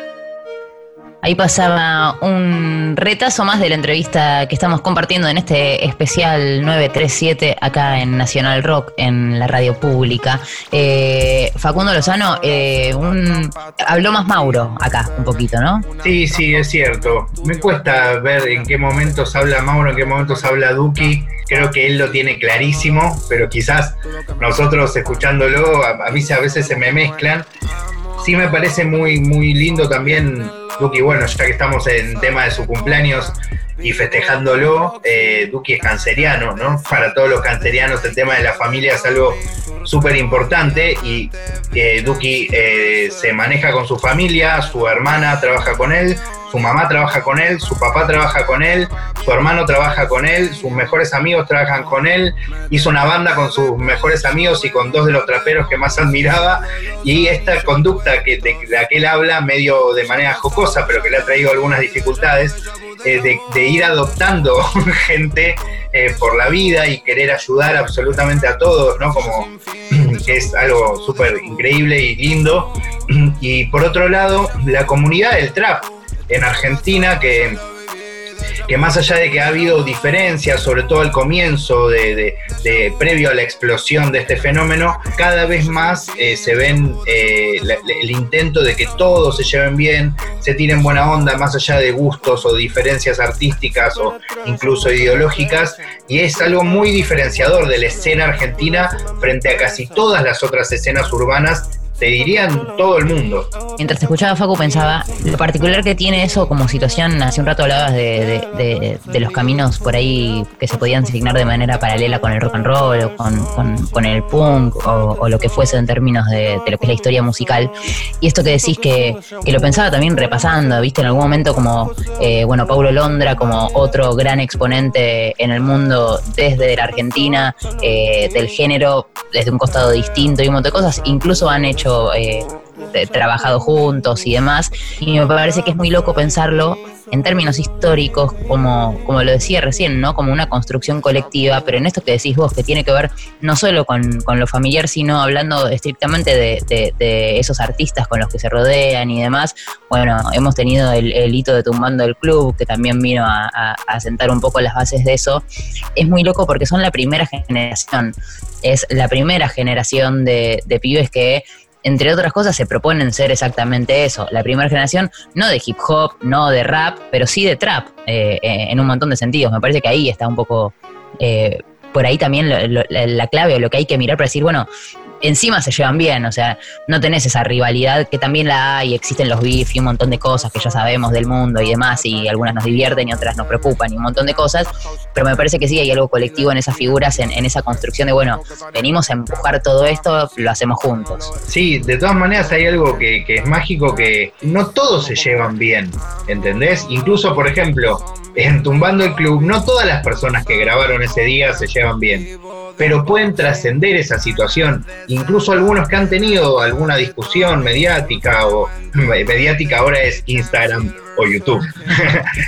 Ahí pasaba un retazo más de la entrevista que estamos compartiendo en este especial 937 acá en Nacional Rock, en la radio pública. Eh, Facundo Lozano, eh, un- habló más Mauro acá un poquito, ¿no? Sí, sí, es cierto. Me cuesta ver en qué momentos habla Mauro, en qué momentos habla Duki. Creo que él lo tiene clarísimo, pero quizás nosotros escuchándolo, a, a mí a veces se me mezclan. Sí me parece muy, muy lindo también, Duki, bueno, ya que estamos en tema de su cumpleaños y festejándolo, eh, Duki es canceriano, ¿no? Para todos los cancerianos el tema de la familia es algo súper importante y eh, Duki eh, se maneja con su familia, su hermana trabaja con él, su mamá trabaja con él, su papá trabaja con él, su hermano trabaja con él, sus mejores amigos trabajan con él, hizo una banda con sus mejores amigos y con dos de los traperos que más admiraba y esta conducta que, de la que él habla medio de manera jocosa, pero que le ha traído algunas dificultades, eh, de, ir adoptando [laughs] gente eh, por la vida y querer ayudar absolutamente a todos, ¿no? Como [clears throat] que es algo súper increíble y lindo. [clears throat] Y por otro lado, la comunidad del trap en Argentina, que, que más allá de que ha habido diferencias, sobre todo al comienzo, de, previo a la explosión de este fenómeno, cada vez más eh, se ven eh, el intento de que todos se lleven bien, se tiren buena onda, más allá de gustos o diferencias artísticas o incluso ideológicas, y es algo muy diferenciador de la escena argentina frente a casi todas las otras escenas urbanas, te dirían todo el mundo. Mientras escuchaba Facu pensaba lo particular que tiene eso como situación, hace un rato hablabas de, los caminos por ahí que se podían asignar de manera paralela con el rock and roll o con, el punk o, lo que fuese en términos de, de lo que es la historia musical. Y esto que decís que, que lo pensaba también repasando, viste, en algún momento como, eh, bueno, Paulo Londra como otro gran exponente en el mundo desde la Argentina, eh, del género, desde un costado distinto y un montón de cosas, incluso han hecho... eh, trabajado juntos y demás. Y me parece que es muy loco pensarlo en términos históricos, como, como lo decía recién, ¿no? Como una construcción colectiva, pero en esto que decís vos, que tiene que ver no solo con, con lo familiar, sino hablando estrictamente de, esos artistas con los que se rodean y demás. Bueno, hemos tenido el, hito de Tumbando el Club, que también vino a, sentar un poco las bases de eso. Es muy loco porque son la primera generación. Es la primera generación de pibes que entre otras cosas, se proponen ser exactamente eso. La primera generación, no de hip hop, no de rap, pero sí de trap, eh, eh, en un montón de sentidos. Me parece que ahí está un poco eh, por ahí también la, la clave o lo que hay que mirar para decir, bueno, encima se llevan bien, o sea, no tenés esa rivalidad que también la hay, existen los beef y un montón de cosas que ya sabemos del mundo y demás, y algunas nos divierten y otras nos preocupan y un montón de cosas, pero me parece que sí hay algo colectivo en esas figuras, en, esa construcción de, bueno, venimos a empujar todo esto, lo hacemos juntos. Sí, de todas maneras hay algo que, que es mágico que no todos se llevan bien, ¿entendés? Incluso, por ejemplo, en Tumbando el Club, no todas las personas que grabaron ese día se llevan bien, pero pueden trascender esa situación. Incluso algunos que han tenido alguna discusión mediática o mediática ahora es Instagram o YouTube. [laughs]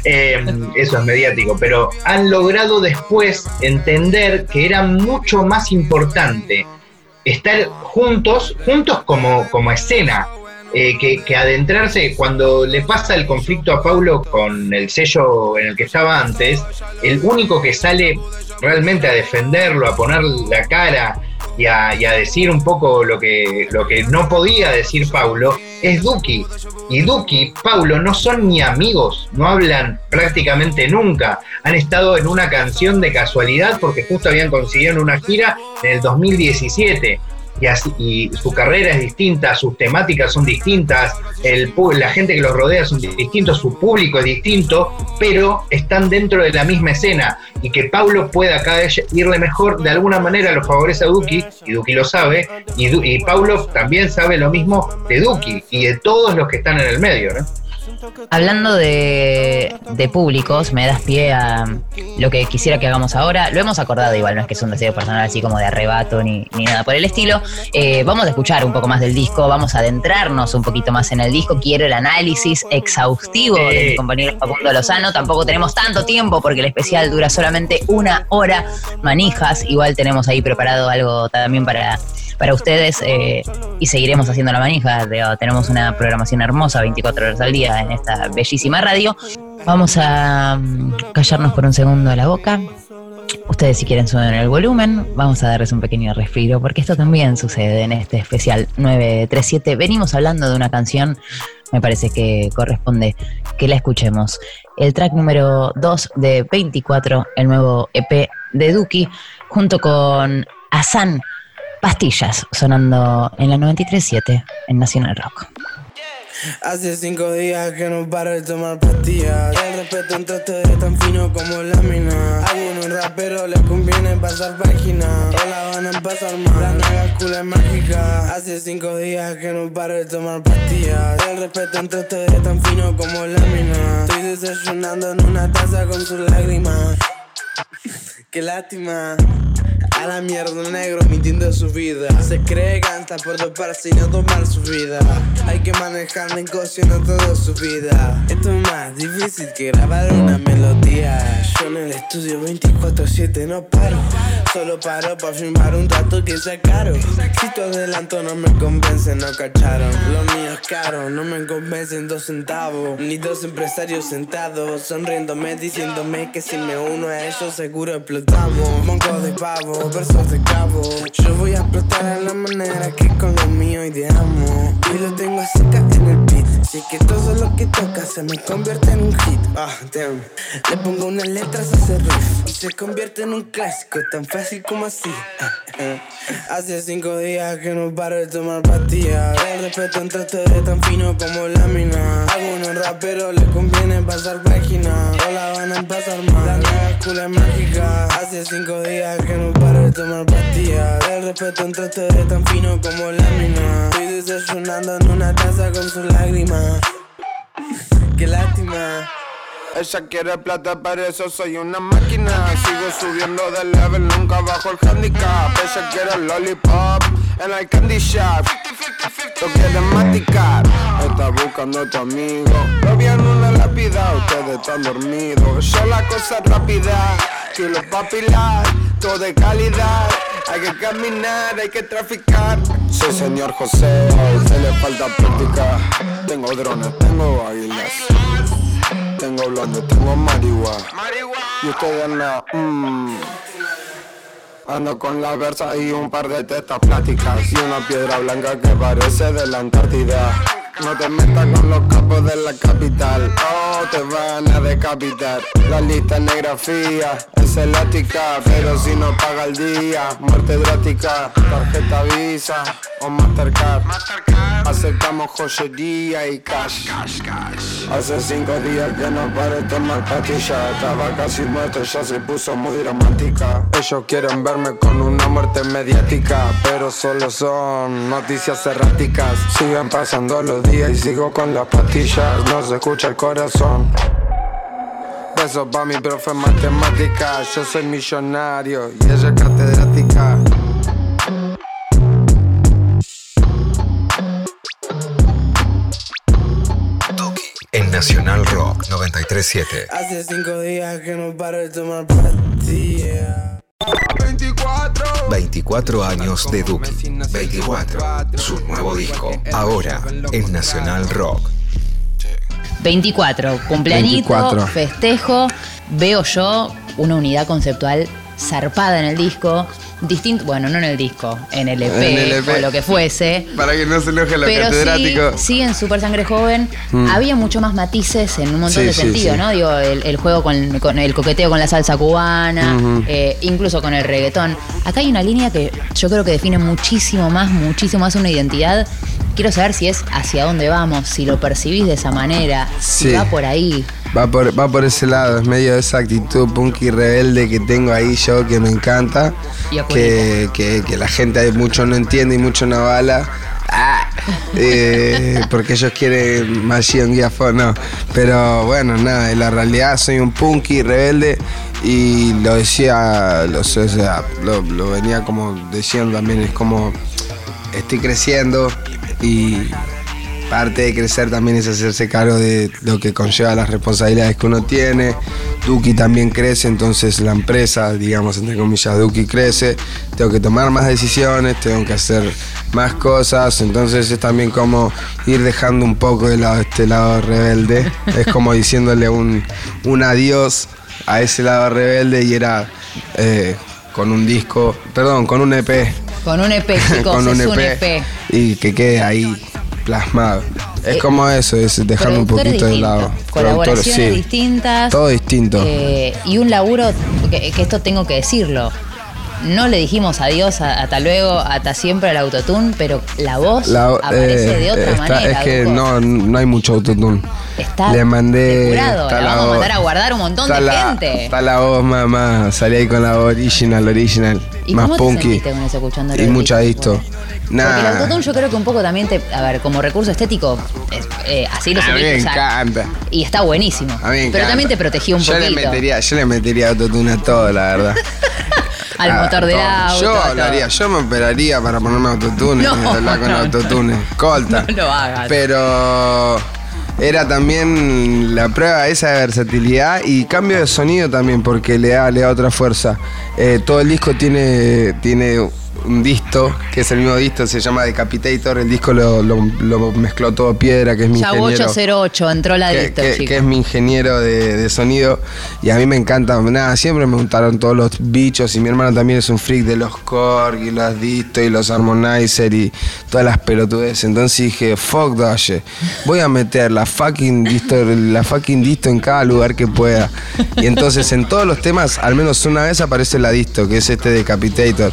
Eh, eso es mediático, pero han logrado después entender que era mucho más importante estar juntos, juntos como, como escena, eh, que, que adentrarse cuando le pasa el conflicto a Paulo con el sello en el que estaba antes, el único que sale realmente a defenderlo, a poner la cara y a, decir un poco lo que, lo que no podía decir Paulo, es Duki. Y Duki, Paulo no son ni amigos, no hablan prácticamente nunca. Han estado en una canción de casualidad porque justo habían conseguido una gira en el 2017 y, así- y su carrera es distinta, sus temáticas son distintas, el, la gente que los rodea son distintos, su público es distinto, pero están dentro de la misma escena y que Paulo pueda cada vez irle mejor, de alguna manera lo favorece a Duki y Duki lo sabe y, Du- y Paulo también sabe lo mismo de Duki y de todos los que están en el medio, ¿no? Hablando de, de públicos, me das pie a lo que quisiera que hagamos ahora. Lo hemos acordado igual, no es que es un deseo personal así como de arrebato ni, ni nada por el estilo. Eh, vamos a escuchar un poco más del disco, vamos a adentrarnos un poquito más en el disco. Quiero el análisis exhaustivo de mi compañero Facundo Lozano. Tampoco tenemos tanto tiempo porque el especial dura solamente una hora. Manijas, igual tenemos ahí preparado algo también para para ustedes eh, y seguiremos haciendo la manija. Digo, tenemos una programación hermosa 24 horas al día en esta bellísima radio. Vamos a mm, callarnos por un segundo la boca. Ustedes si quieren suben el volumen, vamos a darles un pequeño respiro porque esto también sucede en este especial 937. Venimos hablando de una canción, me parece que corresponde que la escuchemos. El track número 2 de 24, el nuevo EP de Duki, junto con Asan Pastillas, sonando en la 93.7 en Nacional Rock. Hace cinco días que no paro de tomar pastillas. El respeto entre ustedes es tan fino como lámina. A algunos raperos les conviene pasar página. O la van a pasar mal. La naga es mágica. Hace cinco días que no paro de tomar pastillas. El respeto entre ustedes es tan fino como lámina. Estoy desayunando en una taza con sus lágrimas. [laughs] Qué lástima. A la mierda negro mintiendo su vida. Se cree gangsta por doparse y no tomar su vida. Hay que manejar negocio, toda su vida. Esto es más difícil que grabar una melodía. Yo en el estudio 24-7 no paro. Solo paro para firmar un trato que sea caro. Si tu adelanto no me convence, no cacharon. Lo mío es caro, no me convencen dos centavos. Ni dos empresarios sentados, sonriéndome, diciéndome que si me uno a ellos seguro explotamos. Monco de pavo, versos de cabo. Yo voy a explotar a la manera que con lo mío ideamos. Y lo tengo seca en el beat. Sé que todo lo que toca se me convierte en un hit. Ah, damn. Le pongo unas letras a ese riff y se convierte en un clásico tan fácil como así. [laughs] Hace cinco días que no paro de tomar pastillas. El respeto entre ustedes es tan fino como lámina. A algunos raperos les conviene pasar página. O la van a pasar mal. Es mágica. Hace cinco días que no paro de tomar pastillas. El respeto entre ustedes es tan fino como lámina. Estoy desayunando en una taza con sus lágrimas. Qué lástima. Ella quiere plata, para eso soy una máquina. Sigo subiendo de level, nunca bajo el handicap. Ella quiere lollipop en el candy shop. Lo quiere masticar, está buscando a tu amigo. Lo vi en una lápida, ustedes están dormidos. Yo la cosa rápida, kilo papilar, todo de calidad. Hay que caminar, hay que traficar. Sí, señor José, usted le falta práctica. Tengo drones, tengo águilas. Tengo blonde, tengo marihuana. Y ustedes no, mmm. Ando con la versa y un par de tetas plásticas Y una piedra blanca que parece de la Antártida No te metas con los capos de la capital. Oh, te van a decapitar. La lista negra fría es elástica. Pero si no paga el día, muerte drástica. Tarjeta Visa o Mastercard. Aceptamos joyería y cash. Hace cinco días que no pare de tomar pastillas. Estaba casi muerto, ya se puso muy dramática. Ellos quieren verme con una muerte mediática. Pero solo son noticias erráticas. Siguen pasando los días y sigo con las pastillas. No se escucha el corazón. Besos pa' mi profe en matemática. Yo soy millonario y ella es catedrática. Nacional Rock 937. Hace cinco días que no paro de tomar pastillas. 24. 24 años de Duki. 24. Su nuevo disco. Ahora en Nacional Rock. 24, cumpleañito, 24. festejo, veo yo una unidad conceptual zarpada en el disco, distinto, bueno, no en el disco, en el EP, En el EP. o lo que fuese. Para que no se enoje la Pero sí, catedrático. sí, en Super Sangre Joven Mm. había mucho más matices en un montón Sí, de sí, sentidos, sí. ¿no? Digo, el, el juego con, con el coqueteo con la salsa cubana, eh, incluso con el reggaetón. Acá hay una línea que yo creo que define muchísimo más, muchísimo más una identidad. Quiero saber si es hacia dónde vamos, si lo percibís de esa manera, si Sí. va por ahí. Va por, va por ese lado, es medio de esa actitud punky rebelde que tengo ahí yo que me encanta. Y Que, que, que la gente hay mucho no entiende y mucho no bala. Ah, [laughs] eh, porque ellos quieren Machine Guiafón, no. Pero bueno, nada, en la realidad soy un punky rebelde y lo decía, lo, o sea, lo, lo venía como diciendo también, es como estoy creciendo y parte de crecer también es hacerse cargo de lo que conlleva las responsabilidades que uno tiene. Duki también crece, entonces la empresa, digamos, entre comillas, Duki crece. Tengo que tomar más decisiones, tengo que hacer más cosas. Entonces es también como ir dejando un poco de lado este lado rebelde. Es como diciéndole un, un adiós a ese lado rebelde y era eh, con un disco, perdón, con un EP Con un EP, [laughs] chicos, con un es un EP, EP. y que quede ahí plasmado. Es como eso, es dejarlo un poquito de lado. Colaboraciones sí. distintas. Todo distinto. eh, y un laburo, que, que esto tengo que decirlo. No le dijimos adiós a, hasta luego, hasta siempre al autotune, pero la voz La- aparece eh, de otra está- manera. Es que no, no hay mucho autotune. Está Le mandé. la vamos a mandar a guardar un montón de la- gente. Está la voz más. Salí ahí con la original, original. ¿Y más cómo te punky. sentiste con eso escuchando Y mucha disto. Porque el autotune yo creo que un poco también te, a ver, como recurso estético, es- eh, así lo A mí me encanta. Y está buenísimo. A mí me Pero también te protegía un yo poquito. Le metería, yo le metería autotune a todo, la verdad. [laughs] Al Ah, motor del todo. auto. Yo hablaría, yo me operaría para ponerme autotune No, y hablar con no, autotune. Colta. No lo hagas. Pero era también la prueba esa de versatilidad y cambio de sonido también, porque le da, le da otra fuerza. Eh, todo el disco tiene, tiene un disto, que es el mismo disto, se llama Decapitator. El disco lo, lo- lo mezcló todo Piedra, que es mi ingeniero 808, entró la que, dicto, que- chicos. que es mi ingeniero de, de sonido y a mí me encanta, nada, siempre me gustaron todos los bichos y mi hermano también es un freak de los Korg y los Disto y los Harmonizer y todas las pelotudes. Entonces dije, fuck shit. voy a meter la fucking Disto, la fucking Disto en cada lugar que pueda. Y entonces en todos los temas, al menos una vez aparece la Disto, que es este Decapitator.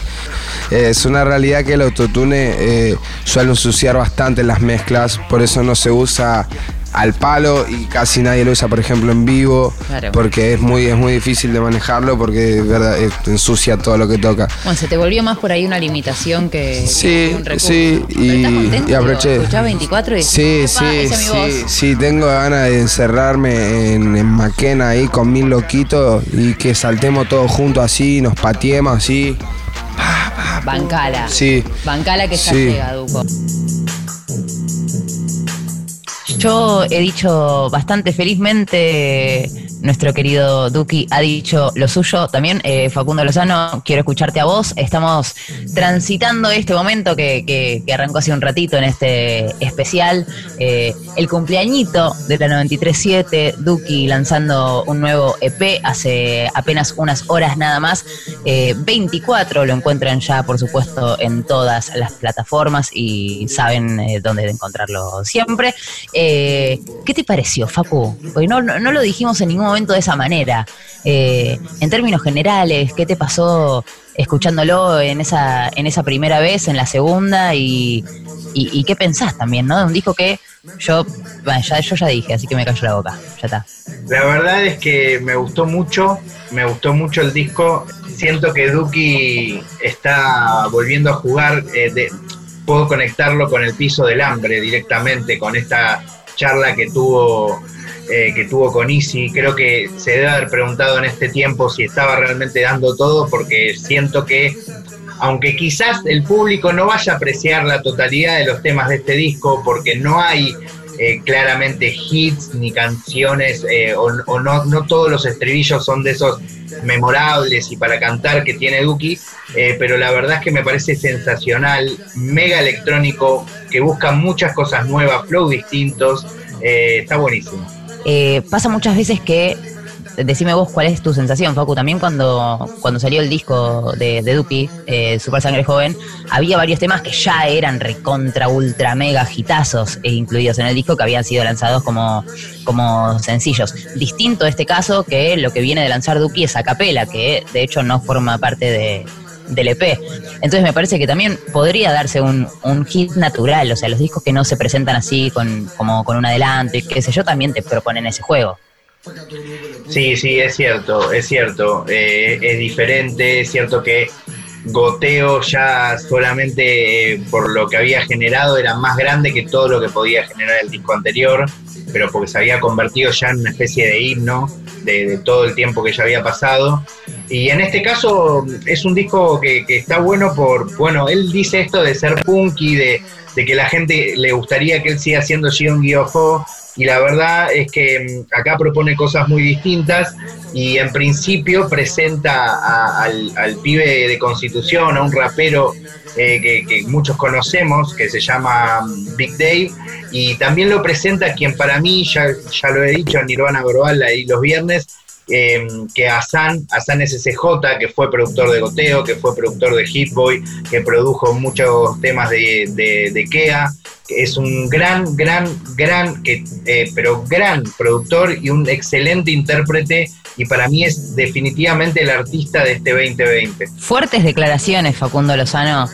Eh, es una realidad que el autotune eh, suele ensuciar bastante las mezclas, por eso no se usa al palo y casi nadie lo usa, por ejemplo, en vivo, Claro. porque es muy, es muy difícil de manejarlo porque verdad, eh, ensucia todo lo que toca. Bueno, se te volvió más por ahí una limitación que, Sí, que un recurso. sí, Pero y, ¿estás contento? y aproveché. Escuchás 24 y Sí, sí, "Epa, esa es mi sí, voz". sí, tengo ganas de encerrarme en, en Maquena ahí con mil loquitos y que saltemos todos juntos así, nos pateemos así. Bancala. Sí. Bancala que ya Sí. llega, Duco. Yo he dicho bastante felizmente nuestro querido Duki ha dicho lo suyo. También, eh, Facundo Lozano, quiero escucharte a vos. Estamos transitando este momento que, que- que arrancó hace un ratito en este especial. eh, el cumpleañito de la 93.7, Duki lanzando un nuevo EP hace apenas unas horas nada más. Eh, 24 lo encuentran ya, por supuesto, en todas las plataformas y saben eh, dónde encontrarlo siempre. Eh, ¿Qué te pareció, Facu? Porque no, no, no lo dijimos en ningún momento de esa manera. Eh, en términos generales, ¿qué te pasó escuchándolo en esa, en esa primera vez, en la segunda? Y, y, qué pensás también, ¿no? De un disco que yo, ya, yo ya dije, así que me cayó la boca. Ya está. La verdad es que me gustó mucho, me gustó mucho el disco. Siento que Duki está volviendo a jugar. eh, puedo conectarlo con el piso del hambre directamente, con esta charla que tuvo, eh, que tuvo con Easy. Creo que se debe haber preguntado en este tiempo si estaba realmente dando todo, porque siento que aunque quizás el público no vaya a apreciar la totalidad de los temas de este disco, porque no hay eh, claramente hits ni canciones, eh, o, o no, no todos los estribillos son de esos memorables y para cantar que tiene Duki, eh, pero la verdad es que me parece sensacional, mega electrónico, que busca muchas cosas nuevas, flow distintos, eh, está buenísimo. Eh, pasa muchas veces que, decime vos cuál es tu sensación, Facu, también cuando, cuando salió el disco de, de Duki, eh, Super Sangre Joven, había varios temas que ya eran recontra, ultra, mega hitazos eh, incluidos en el disco que habían sido lanzados como, como sencillos. Distinto este caso que lo que viene de lanzar Duki es a capela, que de hecho no forma parte de, del EP. Entonces me parece que también podría darse un, un hit natural, o sea, los discos que no se presentan así con, como con un adelanto y qué sé yo, también te proponen ese juego. Sí, sí, es cierto, es cierto. Eh, es diferente, es cierto que Goteo ya solamente eh, por lo que había generado era más grande que todo lo que podía generar el disco anterior, pero porque se había convertido ya en una especie de himno de, todo el tiempo que ya había pasado. Y en este caso es un disco que, que está bueno por, bueno, él dice esto de ser punky, de, de que la gente le gustaría que él siga siendo Gion Guiofo, y la verdad es que mm, acá propone cosas muy distintas y en principio presenta al, pibe de Constitución, a un rapero eh, que, que muchos conocemos, que se llama mm, Big Dave, y también lo presenta quien para mí, ya, ya lo he dicho en Nirvana Verbal ahí los viernes, eh, que Asan, Asan SSJ, que fue productor de Goteo, que fue productor de Hit Boy, que produjo muchos temas de, de, de Kea, que es un gran, gran, gran, que, eh, pero gran productor y un excelente intérprete, y para mí es definitivamente el artista de este 2020. Fuertes declaraciones, Facundo Lozano.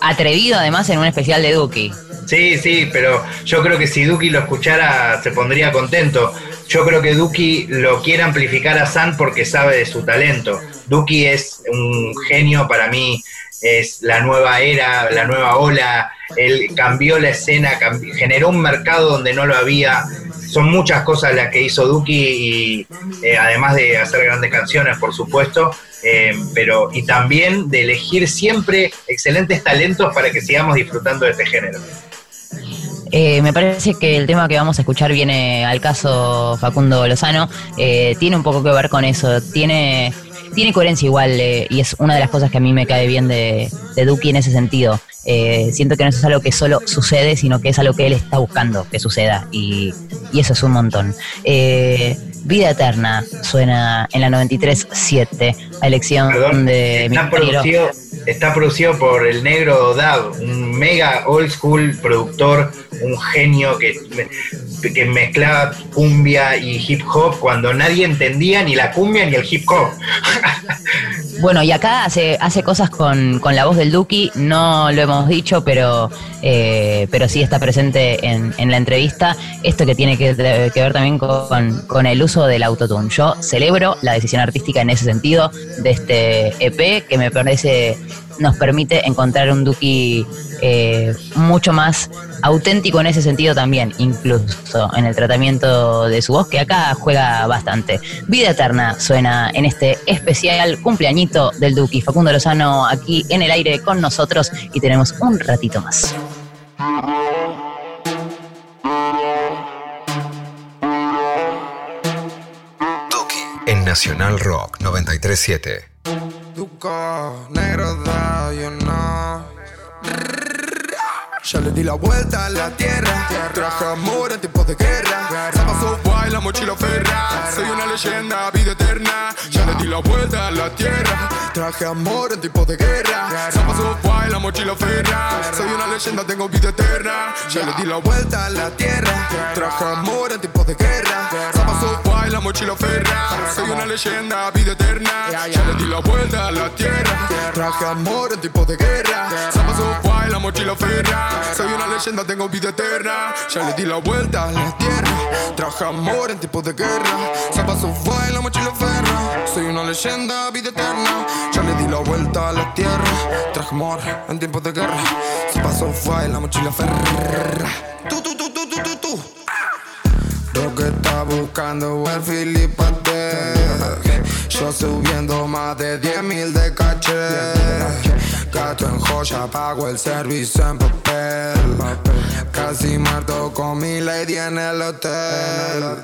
Atrevido además en un especial de Duki. Sí, sí, pero yo creo que si Duki lo escuchara se pondría contento. Yo creo que Duki lo quiere amplificar a San porque sabe de su talento. Duki es un genio para mí, es la nueva era, la nueva ola. Él cambió la escena, generó un mercado donde no lo había. Son muchas cosas las que hizo Duki y eh, además de hacer grandes canciones, por supuesto, eh, pero y también de elegir siempre excelentes talentos para que sigamos disfrutando de este género. Eh, me parece que el tema que vamos a escuchar viene al caso Facundo Lozano. eh, tiene un poco que ver con eso. Tiene, tiene coherencia igual eh, y es una de las cosas que a mí me cae bien de, de Duki en ese sentido. Eh, siento que no es algo que solo sucede, sino que es algo que él está buscando que suceda y, y eso es un montón. Eh, Vida Eterna suena en la 93.7, a elección Perdón, de mi está compañero. Está producido por el negro Dab, un mega old school productor, un genio que, que mezclaba cumbia y hip hop cuando nadie entendía ni la cumbia ni el hip hop. [laughs] Bueno, y acá hace, hace cosas con, con la voz del Duki, no lo hemos dicho, pero, eh, pero sí está presente en, la entrevista. Esto que tiene que, que ver también con, con el uso del autotune. Yo celebro la decisión artística en ese sentido de este EP que me parece nos permite encontrar un Duki eh, mucho más auténtico en ese sentido también, incluso en el tratamiento de su voz, que acá juega bastante. Vida Eterna suena en este especial cumpleañito del Duki. Facundo Lozano aquí en el aire con nosotros y tenemos un ratito más. Duki Nacional Rock 937. Duco, negro da, Ya le di la vuelta a la tierra. Traje amor en tiempos de guerra. Zapazo la mochila ferra. Soy una leyenda, vida eterna. Ya le di la vuelta a la tierra. Traje amor en tiempos de guerra. Zapazo la mochila ferra. Soy una leyenda, tengo vida eterna. Ya le di la vuelta a la tierra. Traje amor en tiempos de guerra. Zapazo la mochila ferra. Soy una leyenda, vida eterna. Ya le di la vuelta a la tierra. Traje amor en tiempos de guerra. Zapazo la mochila ferra. Soy una leyenda, tengo vida eterna. Ya le di la vuelta a la tierra. Traje amor en tiempos de guerra. Zapazo la mochila ferra. Soy una leyenda, vida eterna. Ya le di la vuelta a la tierra. Traje amor en tiempos de guerra. Zapazo la mochila ferra. Tú, tú, tú. Lo que está buscando el Filipate. Yo subiendo más de 10 mil de caché. Gato en joya, pago el servicio en papel. Casi muerto con mi lady en el hotel.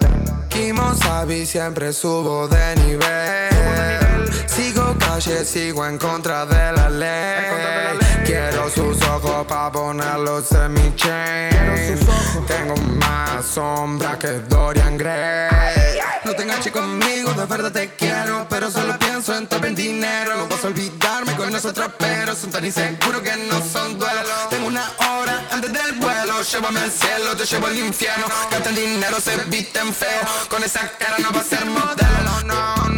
Kimo Sabi, siempre subo de nivel. Sigo calle, sigo en contra de la ley. Quiero sus ojos pa' ponerlos en mi chain. Tengo más sombra que Dorian Gray. No te enganches conmigo, de verdad te quiero. Pero solo pienso en en dinero. No vas a olvidarme con esos traperos. Son tan inseguros que no son duelos. Tengo una hora antes del vuelo. Llévame al cielo, te llevo al infierno. Gastan dinero, se visten feo. Con esa cara no va a ser modelo. No, no,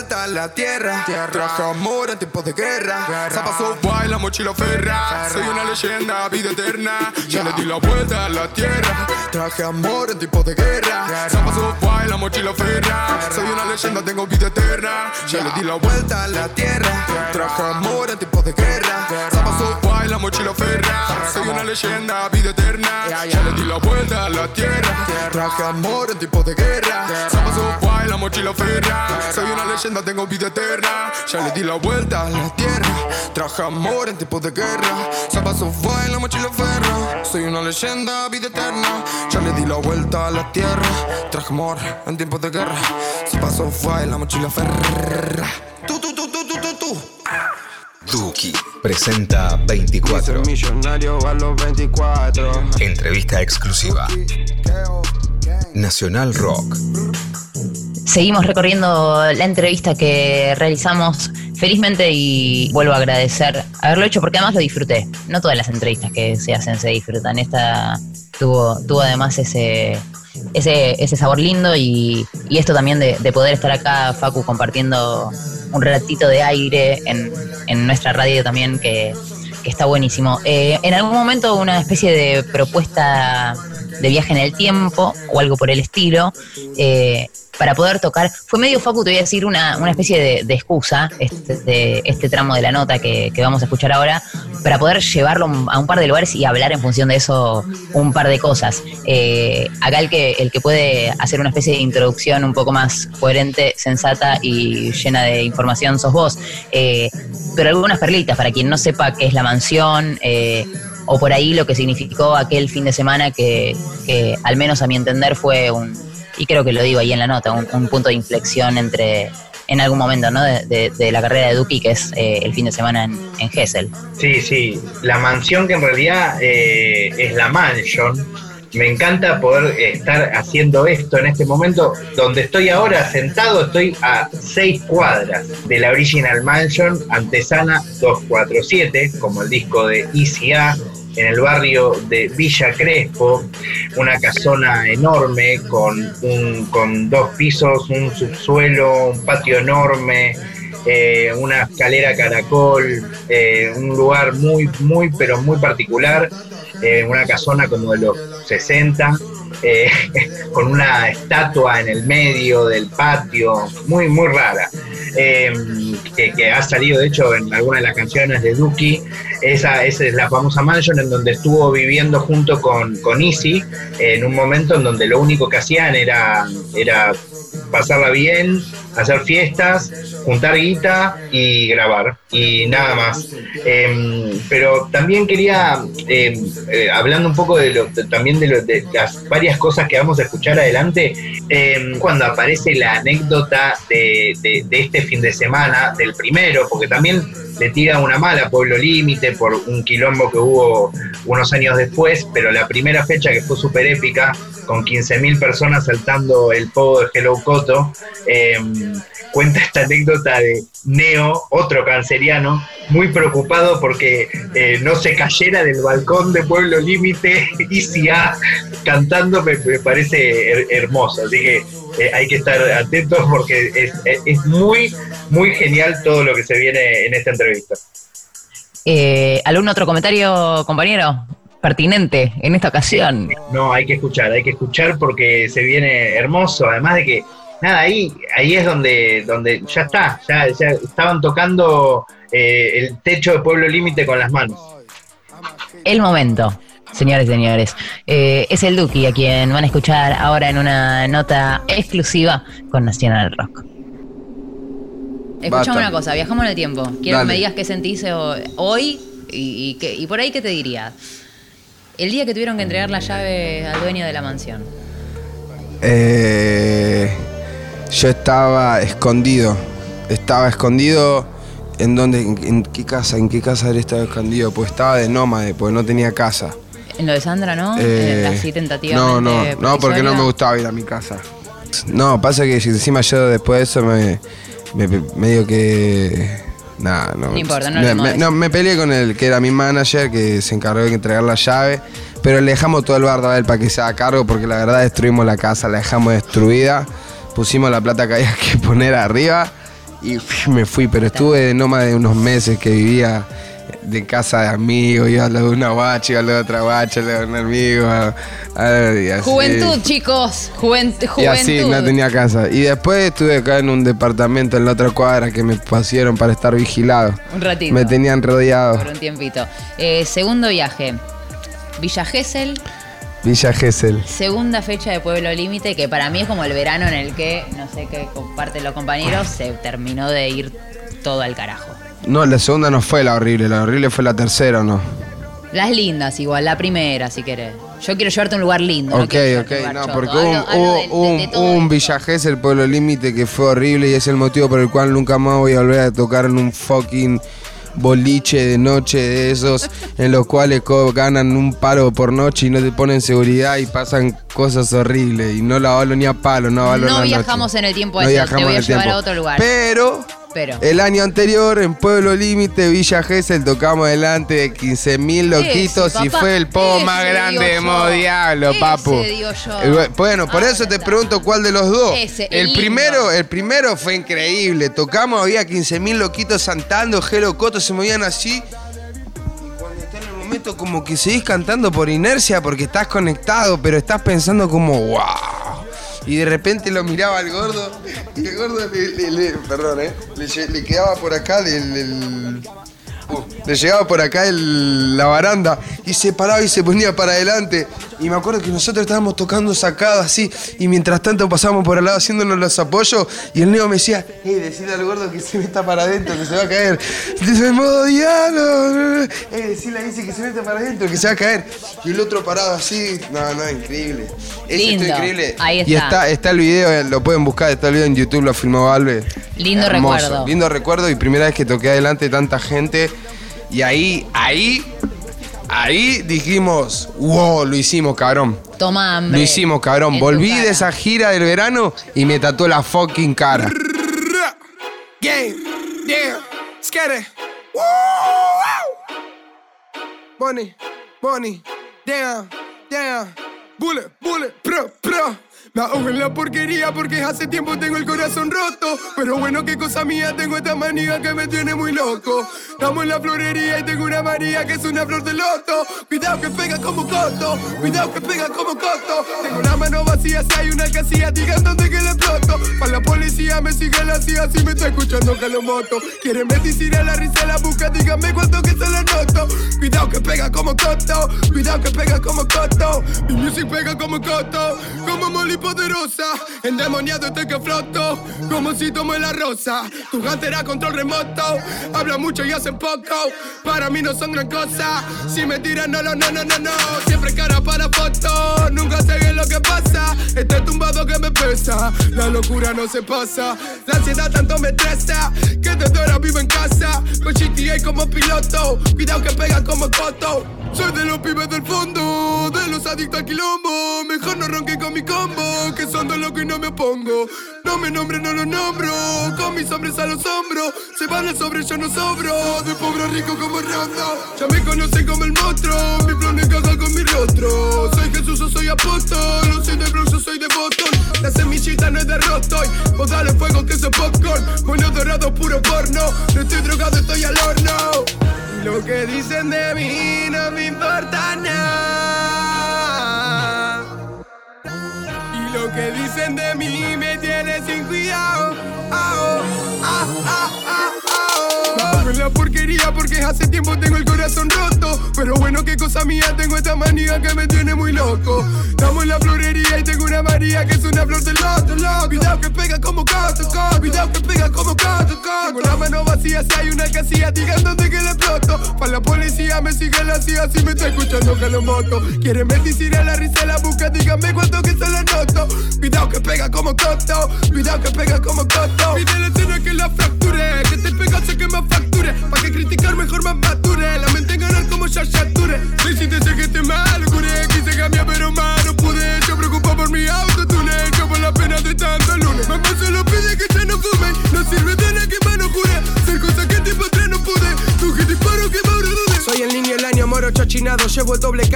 vuelta a la tierra. Traje amor en tiempos de guerra. Zapazo la mochila ferra. Soy una leyenda, vida eterna. Ya les di la vuelta a la tierra. Traje amor en tiempos de guerra. Zapazo la mochila ferra. Soy una leyenda, tengo vida eterna. Ya les di la vuelta a la tierra. Traje amor en tiempos de guerra. Zapazo la mochila ferra. Soy una leyenda, vida eterna. Ya les di la vuelta a la tierra. Traje amor en tiempos de guerra. Zapazo la mochila ferra. Soy una leyenda, tengo vida eterna. Ya le di la vuelta a la tierra. Traje amor en tiempos de guerra. Zapazo fue en la mochila ferra. Soy una leyenda, vida eterna. Ya le di la vuelta a la tierra. Traje amor en tiempos de guerra. Zapazo fue en la mochila ferra. Tú, tú, tú, tú, tú, tú, tú. Duki presenta 24. millonario a los 24. Entrevista exclusiva. Nacional Rock. Seguimos recorriendo la entrevista que realizamos felizmente y vuelvo a agradecer haberlo hecho porque además lo disfruté. No todas las entrevistas que se hacen se disfrutan. Esta tuvo, tuvo además ese, ese, ese sabor lindo y, esto también de, de poder estar acá, Facu, compartiendo un ratito de aire en, en nuestra radio también que, que está buenísimo. Eh, en algún momento una especie de propuesta de viaje en el tiempo o algo por el estilo, eh, para poder tocar. Fue medio Facu, te voy a decir, una, una especie de, excusa, este, de, este tramo de la nota que, que vamos a escuchar ahora, para poder llevarlo a un par de lugares y hablar en función de eso un par de cosas. Eh, acá el que, el que puede hacer una especie de introducción un poco más coherente, sensata y llena de información sos vos. Eh, pero algunas perlitas, para quien no sepa qué es la mansión, eh, o por ahí lo que significó aquel fin de semana que, que al menos a mi entender fue un, y creo que lo digo ahí en la nota, un, un punto de inflexión entre en algún momento ¿no? de, la carrera de Duki, que es eh, el fin de semana en, en Gessel. Sí, sí, la mansión que en realidad eh, es la mansion. Me encanta poder estar haciendo esto en este momento. Donde estoy ahora sentado, estoy a seis cuadras de la Original Mansion, Antesana 247, como el disco de ICA, en el barrio de Villa Crespo, una casona enorme con, un, con dos pisos, un subsuelo, un patio enorme, eh, una escalera caracol, eh, un lugar muy, muy, pero muy particular, eh, una casona como de los 60, eh, [laughs] con una estatua en el medio del patio, muy, muy rara. Eh, que, ha salido de hecho en alguna de las canciones de Duki. Esa, esa es la famosa mansion en donde estuvo viviendo junto con, con en un momento en donde lo único que hacían era, era pasarla bien, hacer fiestas, juntar guita y grabar y nada más. Em, pero también quería, em, eh, hablando un poco de lo, también de, lo- de las varias cosas que vamos a escuchar adelante, em, cuando aparece la anécdota de, de- de este fin de semana, del primero, porque también le tira una mala Pueblo Límite por un quilombo que hubo unos años después, pero la primera fecha que fue súper épica, con 15.000 personas saltando el pogo de Hello Coto, em, cuenta esta anécdota de Neo, otro canceriano, muy preocupado porque eh, no se cayera del balcón de Pueblo Límite [laughs] y si A cantando me, parece her- hermoso. Así que eh, hay que estar atentos porque es, es- es muy, muy genial todo lo que se viene en esta entrevista. Eh, ¿Algún otro comentario, compañero? Pertinente en esta ocasión. No, hay que escuchar, hay que escuchar porque se viene hermoso. Además de que, nada, ahí, ahí es donde, donde ya está, ya, ya estaban tocando eh, el techo de Pueblo Límite con las manos. El momento, señores y señores. Eh, es el Duki a quien van a escuchar ahora en una nota exclusiva con Nacional Rock. Escuchame una cosa, viajamos en el tiempo. Quiero Dale. que me digas qué sentís ho- hoy y, y, qué- y por ahí qué te diría. El día que tuvieron que entregar la llave al dueño de la mansión. Eh, yo estaba escondido. Estaba escondido en donde, en, en qué casa, en qué casa él estaba escondido, pues estaba de nómade, porque no tenía casa. En lo de Sandra, ¿no? Eh, Así tentativamente. no, no, no, porque no me gustaba ir a mi casa. No, pasa que encima yo después de eso me, me- me- medio que nada, no, No importa, no me- no, me peleé con el que era mi manager que se encargó de entregar la llave, pero le dejamos todo el bardo a él para que se haga cargo porque la verdad destruimos la casa, la dejamos destruida, pusimos la plata que había que [laughs] poner arriba y me fui, pero estuve de nómada de unos meses que vivía de casa de amigos, iba a lo de una bacha, iba a lo de otra bacha, a lo de un amigo, a- a- y así. Juventud, chicos. Juvent- Y juventud. así no tenía casa. Y después estuve acá en un departamento en la otra cuadra que me pusieron para estar vigilado. Un ratito. Me tenían rodeado. Por un tiempito. Eh, segundo viaje. Villa Gesell, Villa Gesell. segunda fecha de Pueblo Límite, que para mí es como el verano en el que, no sé qué comparten los compañeros, se terminó de ir todo al carajo. No, la segunda no fue la horrible, la horrible fue la tercera, ¿o no? Las lindas igual, la primera si querés. Yo quiero llevarte a un lugar lindo. no ok, quiero ok, un no, choto. porque hubo, hablo hubo- de- de- hubo- de todo hubo un esto. Villa Gesell, Pueblo Límite, que fue horrible y es el motivo por el cual nunca más voy a volver a tocar en un fucking boliche de noche de esos [laughs] en los cuales ganan un palo por noche y no te ponen seguridad y pasan cosas horribles y no la valo ni a palo, no valo No viajamos noche. en el tiempo No ese, te voy a el llevar tiempo. a otro lugar. Pero Pero. el año anterior en Pueblo Límite, Villa Gesell, tocamos delante de 15.000 loquitos Ese, y papá, fue el ese más grande de. Modo Diablo, papu. digo yo. El bu- Bueno, por eso te pregunto cuál de los dos. Ese, el primero, el primero fue increíble. Tocamos, había 15.000 loquitos cantando, Jero Coto se movían así. Y cuando está en el momento como que seguís cantando por inercia porque estás conectado, pero estás pensando como wow. Y de repente lo miraba al gordo y el gordo le, le- le- perdón, eh, le, quedaba por acá el, el- uh, le llegaba por acá el- la baranda y se paraba y se ponía para adelante. Y me acuerdo que nosotros estábamos tocando sacado así y mientras tanto pasábamos por al lado haciéndonos los apoyos y el neo me decía, hey, decirle al gordo que se meta para adentro, que se va a caer. Dice, modo diablo. Hey, decirle a ese que se meta para adentro, que se va a caer. Y el otro parado así. No, no, increíble. Ese Lindo. está increíble. Ahí Y está. está, está el video, eh, lo pueden buscar, está el video en YouTube, lo filmó Valve. Lindo recuerdo. Lindo recuerdo y primera vez que toqué adelante de tanta gente. Y ahí, ahí, ahí dijimos, wow, lo hicimos, cabrón. Toma hambre. Lo hicimos, cabrón. En tu Volví cara. de esa gira del verano y me tatuó la fucking cara. Game, damn, scatter. Woo! Money, money, damn, damn. Bullet, bullet, pro, pro. Me ahogo en la porquería porque hace tiempo tengo el corazón roto. Pero bueno, qué cosa mía, tengo esta manía que me tiene muy loco. Estamos en la florería y tengo una María que es una flor de loto. Cuidado que pega como coto, cuidado que pega como coto. Tengo la mano vacía, si hay una casilla, digan dónde que le exploto. Para la policía me sigue la CIA, si me está escuchando que lo moto. Quieren medicina, la risa la busca, díganme cuánto que se la noto. Cuidado que pega como coto, cuidado que pega como coto. Mi music pega como coto, como Molly poderosa. Endemoniado este que floto, como si tomo la rosa. Tu era control remoto, habla mucho y hace poco. Para mí no son gran cosa. Si me tiran, no, no, no, no, no, no. Siempre cara para foto, nunca sé bien lo que pasa. Este tumbado que me pesa, la locura no se pasa. La ansiedad tanto me estresa, que desde ahora vivo en casa. Con GTA como piloto, cuidado que pega como coto. Soy de los pibes del fondo, de los adictos al quilombo. Mejor no ronque con mi combo, que son dos locos y no me opongo. No me nombre, no lo nombro, con mis hombres a los hombros. Se van al sobre, yo no sobro, de pobre a rico como Rondo. Ya me conocen como el monstruo, mi flow no encaja con mi rostro. Soy Jesús, yo soy apóstol, no soy de Bronx, soy de Boston. La semillita no es de rostoy, vos dale fuego que soy popcorn. Bueno dorado, puro porno, no estoy drogado, estoy al horno. Lo que dicen de mí no importa nada. Y lo que dicen de mí me tiene sin cuidado. Ah, ah, ah, ah, Me la porquería porque hace tiempo tengo el corazón roto. Pero bueno, qué cosa mía, tengo esta manía que me tiene muy loco. Estamos en la florería y tengo una María que es una flor del loto, loco. Cuidado que pega como coto. Cuidado que pega como coto. Tengo la mano vacía, si hay una casilla, digan dónde que le exploto. Para la policía me sigue la CIA, si me está escuchando que lo moto. Quieren medicina, la risa la busca, díganme cuánto que se la noto. Cuidado que pega como coto, cuidado que pega como coto. Pide la que la fracture, que te pega sé que me facture. Pa' que criticar mejor más mature, la mente en ganar como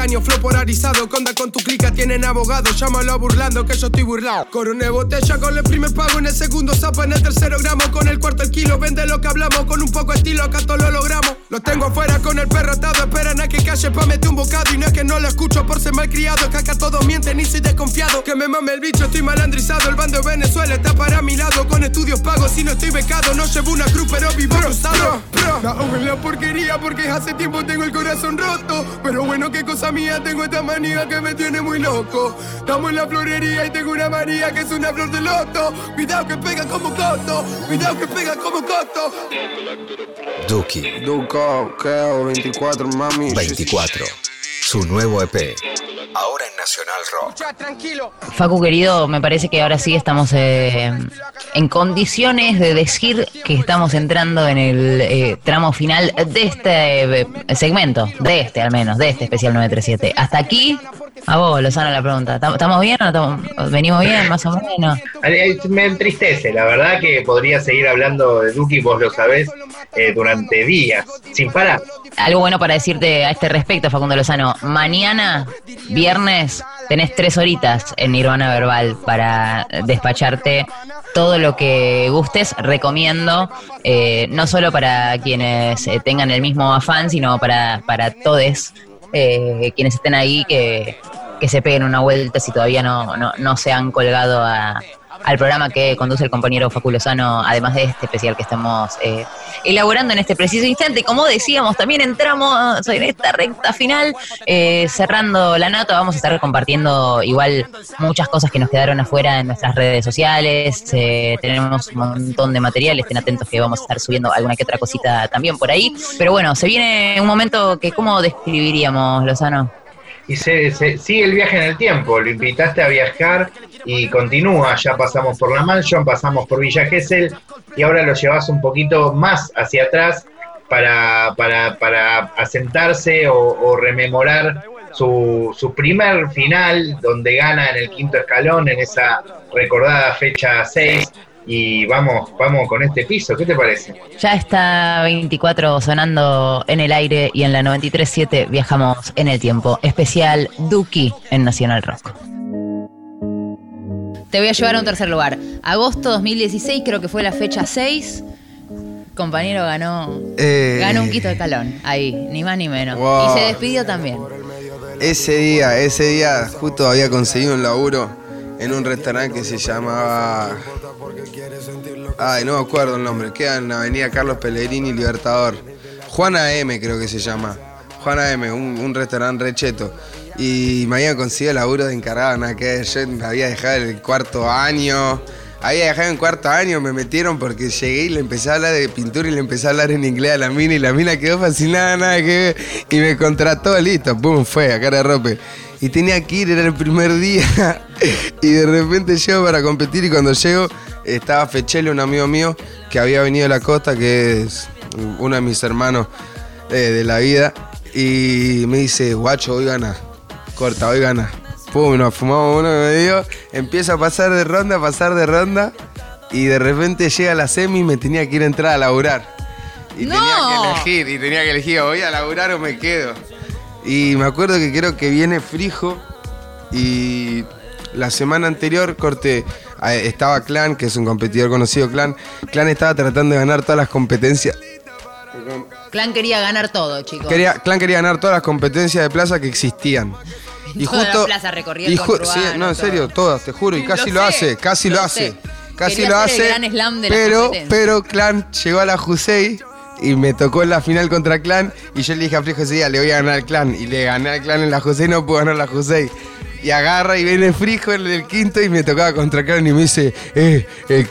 caño, flow polarizado. Conda con tu clica, tienen abogado, llámalo burlando que yo estoy burlado. Coroné botella con el primer pago, en el segundo zapa, en el tercero gramo, con el cuarto el kilo, vende lo que hablamos, con un poco de estilo, acá todo lo logramos. Lo tengo afuera con el perro atado, esperan a que calle pa' meter un bocado. Y no es que no lo escucho por ser malcriado, que acá todos mienten y soy desconfiado. Que me mame el bicho, estoy malandrizado. El bando de Venezuela está para mi lado, con estudios pagos y no estoy becado. No llevo una cruz, pero vivo cruzado. Me ahogo en la porquería porque hace tiempo tengo el corazón roto. Pero bueno, qué cosa mía, tengo esta manía que me tiene muy loco. Estamos en la florería y tengo una María que es una flor de loto. Cuidado que pega como coto, cuidado que pega como coto. Duki Duco, Keo, 24, mami. 24. Su nuevo EP. Ahora en Nacional Rock. Ya, tranquilo. Facu querido, me parece que ahora sí estamos eh, en condiciones de decir que estamos entrando en el eh, tramo final de este eh, segmento, de este al menos, de este especial 937. Hasta aquí, a vos, Lozano, la pregunta. ¿Tam- ¿Estamos bien o no estamos- venimos bien, más o menos? Me entristece, la verdad que podría seguir hablando de Duki, vos lo sabés, eh, durante días, sin parar. Algo bueno para decirte a este respecto, Facundo Lozano. Mañana, viernes, tenés tres horitas en Nirvana Verbal para despacharte todo lo que gustes. Recomiendo, eh, no solo para quienes eh, tengan el mismo afán, sino para, para todos eh, quienes estén ahí que, que se peguen una vuelta si todavía no, no, no se han colgado a- al programa que conduce el compañero Facu Lozano, además de este especial que estamos eh, elaborando en este preciso instante. Como decíamos, también entramos en esta recta final, eh, cerrando la nota, vamos a estar compartiendo igual muchas cosas que nos quedaron afuera en nuestras redes sociales, eh, tenemos un montón de material, estén atentos que vamos a estar subiendo alguna que otra cosita también por ahí. Pero bueno, se viene un momento que, ¿cómo describiríamos, Lozano? Y se, se- sigue el viaje en el tiempo, lo invitaste a viajar y continúa, ya pasamos por la mansion, pasamos por Villa Gesell y ahora lo llevas un poquito más hacia atrás para, para, para asentarse o, rememorar su, su primer final donde gana en el quinto escalón en esa recordada fecha 6 y vamos, vamos con este piso, ¿qué te parece? Ya está 24 sonando en el aire y en la 93.7 viajamos en el tiempo. Especial Duki en Nacional Rock. Te voy a llevar a un tercer lugar. Agosto 2016, creo que fue la fecha 6. Compañero ganó, Eh. ganó un quito de calón. Ahí, ni más ni menos. Wow. Y se despidió también. Ese día, ese día justo había conseguido un laburo en un restaurante que se llamaba. Ay, no me acuerdo el nombre. Queda en la avenida Carlos Pellegrini Libertador. Juana M creo que se llama. Juana M, un, un restaurante recheto. Y me habían conseguido laburo de encargado, que ver. yo me había dejado el cuarto año. Había dejado en cuarto año, me metieron porque llegué y le empecé a hablar de pintura y le empecé a hablar en inglés a la mina y la mina quedó fascinada, nada que ver. Y me contrató, listo, pum, fue, a cara de rope. Y tenía que ir, era el primer día. [laughs] y de repente llego para competir y cuando llego estaba Fechele, un amigo mío que había venido a la costa, que es uno de mis hermanos eh, de la vida. Y me dice, guacho, hoy gana. Corta, hoy gana. Pum, nos fumamos uno que me dio. Empiezo a pasar de ronda, a pasar de ronda. Y de repente llega la semi y me tenía que ir a entrar a laburar. Y ¡No! tenía que elegir, y tenía que elegir, ¿voy a laburar o me quedo? Y me acuerdo que creo que viene Frijo y la semana anterior corte a- estaba Clan, que es un competidor conocido Clan. Clan estaba tratando de ganar todas las competencias. Clan quería ganar todo, chicos. Quería, Clan quería ganar todas las competencias de plaza que existían. Y Toda la justo. plaza recorría y sí, no, en todo. serio, todas, te juro, y casi Lo lo, sé, hace, casi lo lo, sé. hace. Casi Quería lo el hace. gran slam de pero, pero Clan llegó a la Jusei y me tocó en la final contra Clan. Y yo le dije a Frijo ese día, le voy a ganar al Clan. Y le gané al Clan en la Jusei, no puedo ganar la Jusei. Y agarra y viene Frijo en el quinto y me tocaba contra Clan y me dice, eh, el,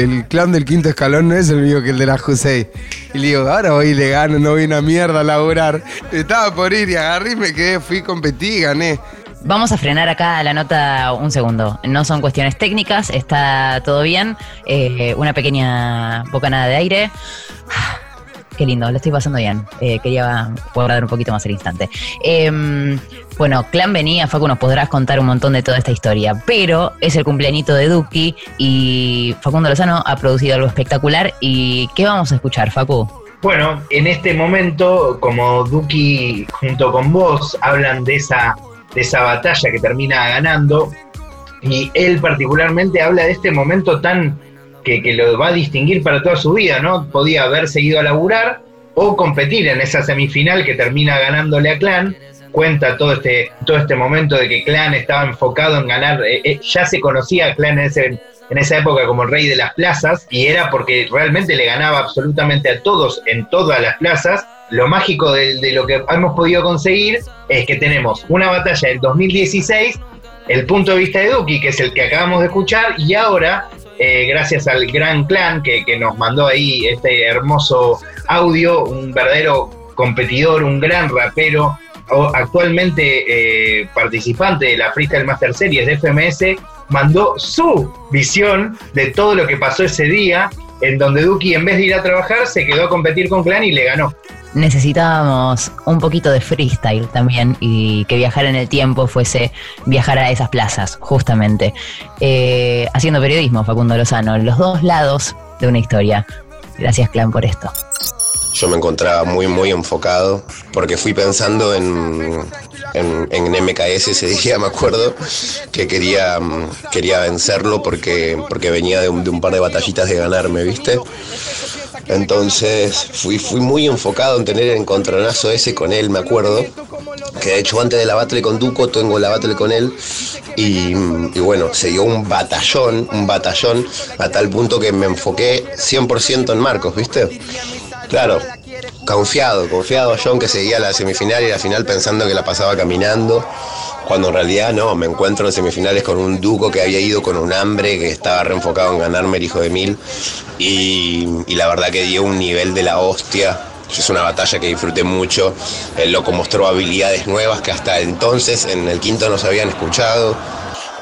el, del quinto escalón no es el mismo que el de la Jusei. Y le digo, ahora voy y le gano, no voy una mierda a laburar. Estaba por ir y agarré y me quedé, fui, competí gané. Vamos a frenar acá la nota un segundo. No son cuestiones técnicas, está todo bien. Eh, una pequeña bocanada de aire. Qué lindo, lo estoy pasando bien. Eh, quería guardar un poquito más el instante. Em, bueno, Clan venía, Facu, nos podrás contar un montón de toda esta historia, pero es el cumpleañito de Duki y Facundo Lozano ha producido algo espectacular. ¿Y qué vamos a escuchar, Facu? Bueno, en este momento, como Duki junto con vos hablan de esa, de esa batalla que termina ganando, y él particularmente habla de este momento tan que, que lo va a distinguir para toda su vida, ¿no? Podía haber seguido a laburar o competir en esa semifinal que termina ganándole a Clan. Cuenta todo este, todo este momento de que Clan estaba enfocado en ganar, eh, eh, ya se conocía a Clan en ese, en esa época como el rey de las plazas y era porque realmente le ganaba absolutamente a todos en todas las plazas. Lo mágico de, lo que hemos podido conseguir es que tenemos una batalla del 2016, el punto de vista de Duki, que es el que acabamos de escuchar, y ahora, eh, gracias al gran clan que, que nos mandó ahí este hermoso audio, un verdadero competidor, un gran rapero, actualmente eh, participante de la Freestyle Master Series de FMS, mandó su visión de todo lo que pasó ese día, en donde Duki en vez de ir a trabajar se quedó a competir con Clan y le ganó. necesitábamos un poquito de freestyle también y que viajar en el tiempo fuese viajar a esas plazas, justamente. Eh, haciendo periodismo, Facundo Lozano, los dos lados de una historia. Gracias, Clan, por esto. Yo me encontraba muy, muy enfocado porque fui pensando en, en, MKS ese día, [laughs] me acuerdo, que quería, mm, quería vencerlo porque, porque venía de un, de un par de batallitas de ganarme, ¿viste? Entonces fui, fui muy enfocado en tener el encontronazo ese con él, me acuerdo. Que de hecho antes de la battle con Duco tengo la battle con él. Y, y bueno, se dio un batallón, un batallón, a tal punto que me enfoqué 100% en Marcos, ¿viste? Claro, confiado, confiado John que seguía la semifinal y la final pensando que la pasaba caminando, cuando en realidad no, me encuentro en semifinales con un Duco que había ido con un hambre, que estaba reenfocado en ganarme el hijo de mil, y, y la verdad que dio un nivel de la hostia. Es una batalla que disfruté mucho. El loco mostró habilidades nuevas que hasta entonces en el quinto no se habían escuchado.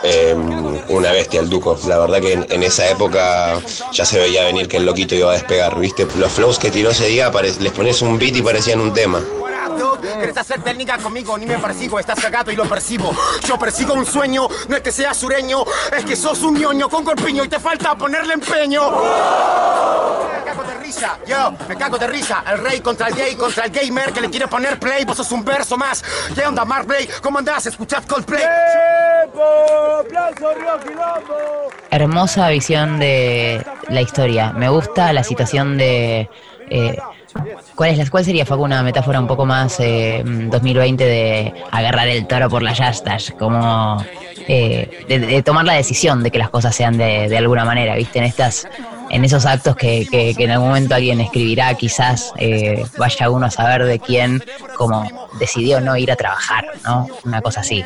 Eh, una bestia el Duco. La verdad que en, en esa época ya se veía venir que el loquito iba a despegar, ¿viste? Los flows que tiró ese día, les ponías un beat y parecían un tema. ¿Querés hacer técnica conmigo? Ni me persigo, estás cagado y lo percibo. Yo persigo un sueño, no es que seas sureño, es que sos un ñoño con corpiño y te falta ponerle empeño. Risa. Yo, me cago de risa. El rey contra el gay, contra el gamer que le quiere poner play. Vos sos un verso más. ¿Qué onda, Marplay? ¿Cómo andás? Escuchad Coldplay. Hermosa visión de la historia. Me gusta la situación de. eh, ¿Cuál, es la, ¿Cuál sería, Facu, una metáfora un poco más eh, 2020 de agarrar el toro por las yastas? Como eh, de, de tomar la decisión de que las cosas sean de, de alguna manera, ¿viste? En estas en esos actos que, en algún momento alguien escribirá, quizás eh, vaya uno a saber de quién, como decidió no ir a trabajar, ¿no? Una cosa así.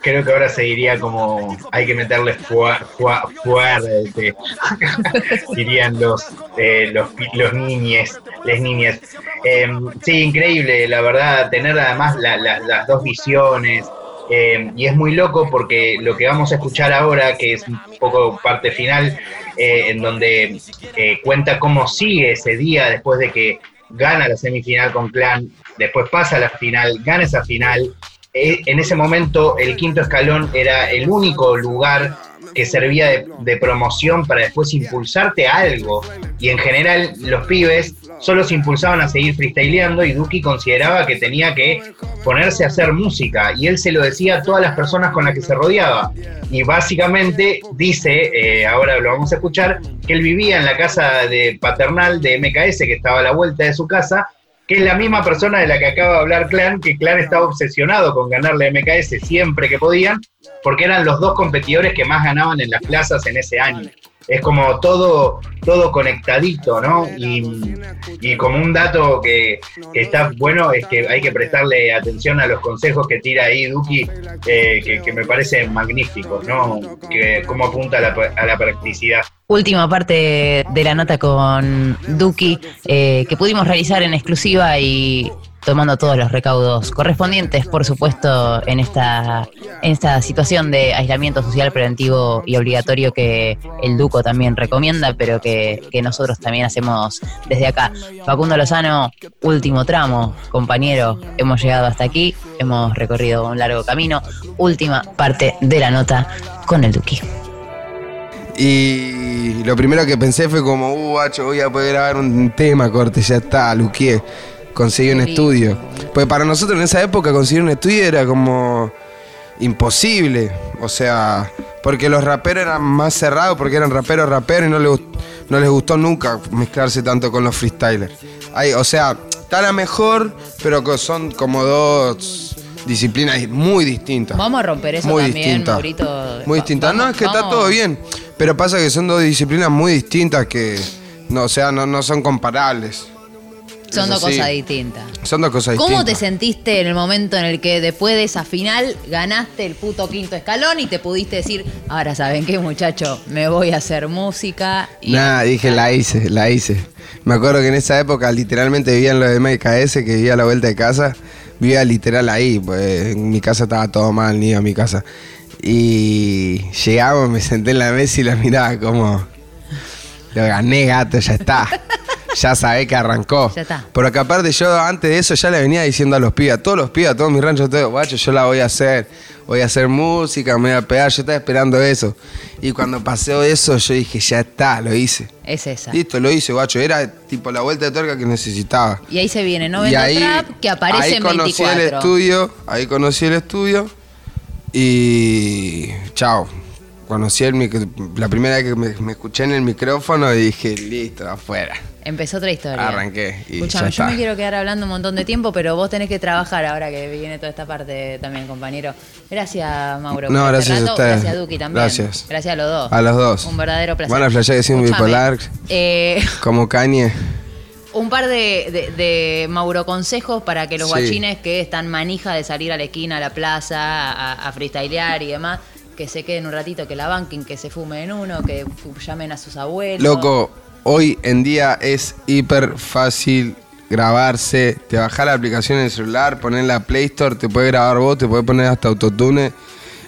Creo que ahora seguiría como hay que meterle fuerte, [laughs] dirían los, eh, los, los niñes. Eh, sí, increíble, la verdad, tener además la- la- las dos visiones. eh, y es muy loco porque lo que vamos a escuchar ahora, que es un poco parte final, eh, en donde eh, cuenta cómo sigue ese día después de que gana la semifinal con Clan, después pasa a la final, gana esa final. Eh, en ese momento el quinto escalón era el único lugar que servía de, promoción para después impulsarte algo. Y en general los pibes solo se impulsaban a seguir freestyleando y Duki consideraba que tenía que ponerse a hacer música. Y él se lo decía a todas las personas con las que se rodeaba. Y básicamente dice, eh, ahora lo vamos a escuchar, que él vivía en la casa de paternal de MKS, que estaba a la vuelta de su casa, que es la misma persona de la que acaba de hablar Clan, que Clan estaba obsesionado con ganarle a MKS siempre que podían, porque eran los dos competidores que más ganaban en las plazas en ese año. Es como todo, todo conectadito, ¿no? Y, como un dato que, está bueno es que hay que prestarle atención a los consejos que tira ahí Duki, eh, que, me parecen magníficos, ¿no? Que cómo apunta a la, a la practicidad. Última parte de la nota con Duki, eh, que pudimos realizar en exclusiva y tomando todos los recaudos correspondientes, por supuesto, en esta, esta situación de aislamiento social preventivo y obligatorio que el Duco también recomienda, pero que, que nosotros también hacemos desde acá. Facundo Lozano, último tramo, compañero, hemos llegado hasta aquí, hemos recorrido un largo camino, última parte de la nota con el Duki. Y lo primero que pensé fue como, uh, guacho, voy a poder grabar un tema, corte, ya está, Luquié. Conseguí un estudio. Pues para nosotros en esa época conseguir un estudio era como imposible. O sea, porque los raperos eran más cerrados, porque eran raperos, raperos y no les, no les gustó nunca mezclarse tanto con los freestylers. Hay, o sea, está la mejor, pero que son como dos disciplinas muy distintas. Vamos a romper eso Muy también, distinta. Maurito. Muy distintas. No, es que está todo bien. Pero pasa que son dos disciplinas muy distintas que, no, o sea, no, no son comparables. Son dos cosas distintas. Son dos cosas ¿Cómo te distintas. sentiste en el momento en el que después de esa final ganaste el puto quinto escalón y te pudiste decir, ahora saben qué muchacho, me voy a hacer música? Y Nada, dije, la hice, la hice. Me acuerdo que en esa época literalmente vivía en lo de MKS, que vivía a la vuelta de casa. Vivía literal ahí, pues en mi casa estaba todo mal, ni a mi casa. Y llegamos, me senté en la mesa y la miraba como, lo gané, gato, ya está. [laughs] Ya sabés que arrancó. Ya está. Pero que aparte yo antes de eso ya le venía diciendo a los pibes, a todos los pibes, a todos mis ranchos, todo, guacho, yo la voy a hacer. Voy a hacer música, me voy a pegar, yo estaba esperando eso. Y cuando pasó eso, yo dije, ya está, lo hice. es esa. Listo, lo hice, guacho. Era tipo la vuelta de tuerca que necesitaba. Y ahí se viene, no vendo ahí, trap, que aparece ahí en conocí 24. el estudio, ahí conocí el estudio y chao. Conocí el mic- la primera vez que me, me escuché en el micrófono y dije, listo, afuera. Empezó otra historia. Arranqué y Escuchame, yo está. me quiero quedar hablando un montón de tiempo, pero vos tenés que trabajar ahora que viene toda esta parte también, compañero. Gracias, Mauro. No, este gracias a ustedes. Gracias, Duki, también. Gracias. Gracias a los dos. A los dos. Un verdadero placer. A flashear que soy bipolar eh, [laughs] como Kanye. un par de, de- de Mauro consejos para que los Sí. guachines que están manija de salir a la esquina, a la plaza, a, a freestylear y demás, que se queden un ratito, que la banquen, que se fumen uno, que llamen a sus abuelos. Loco, hoy en día es hiper fácil grabarse. Te bajás la aplicación en el celular, pones la Play Store, te puedes grabar vos, te puedes poner hasta autotune.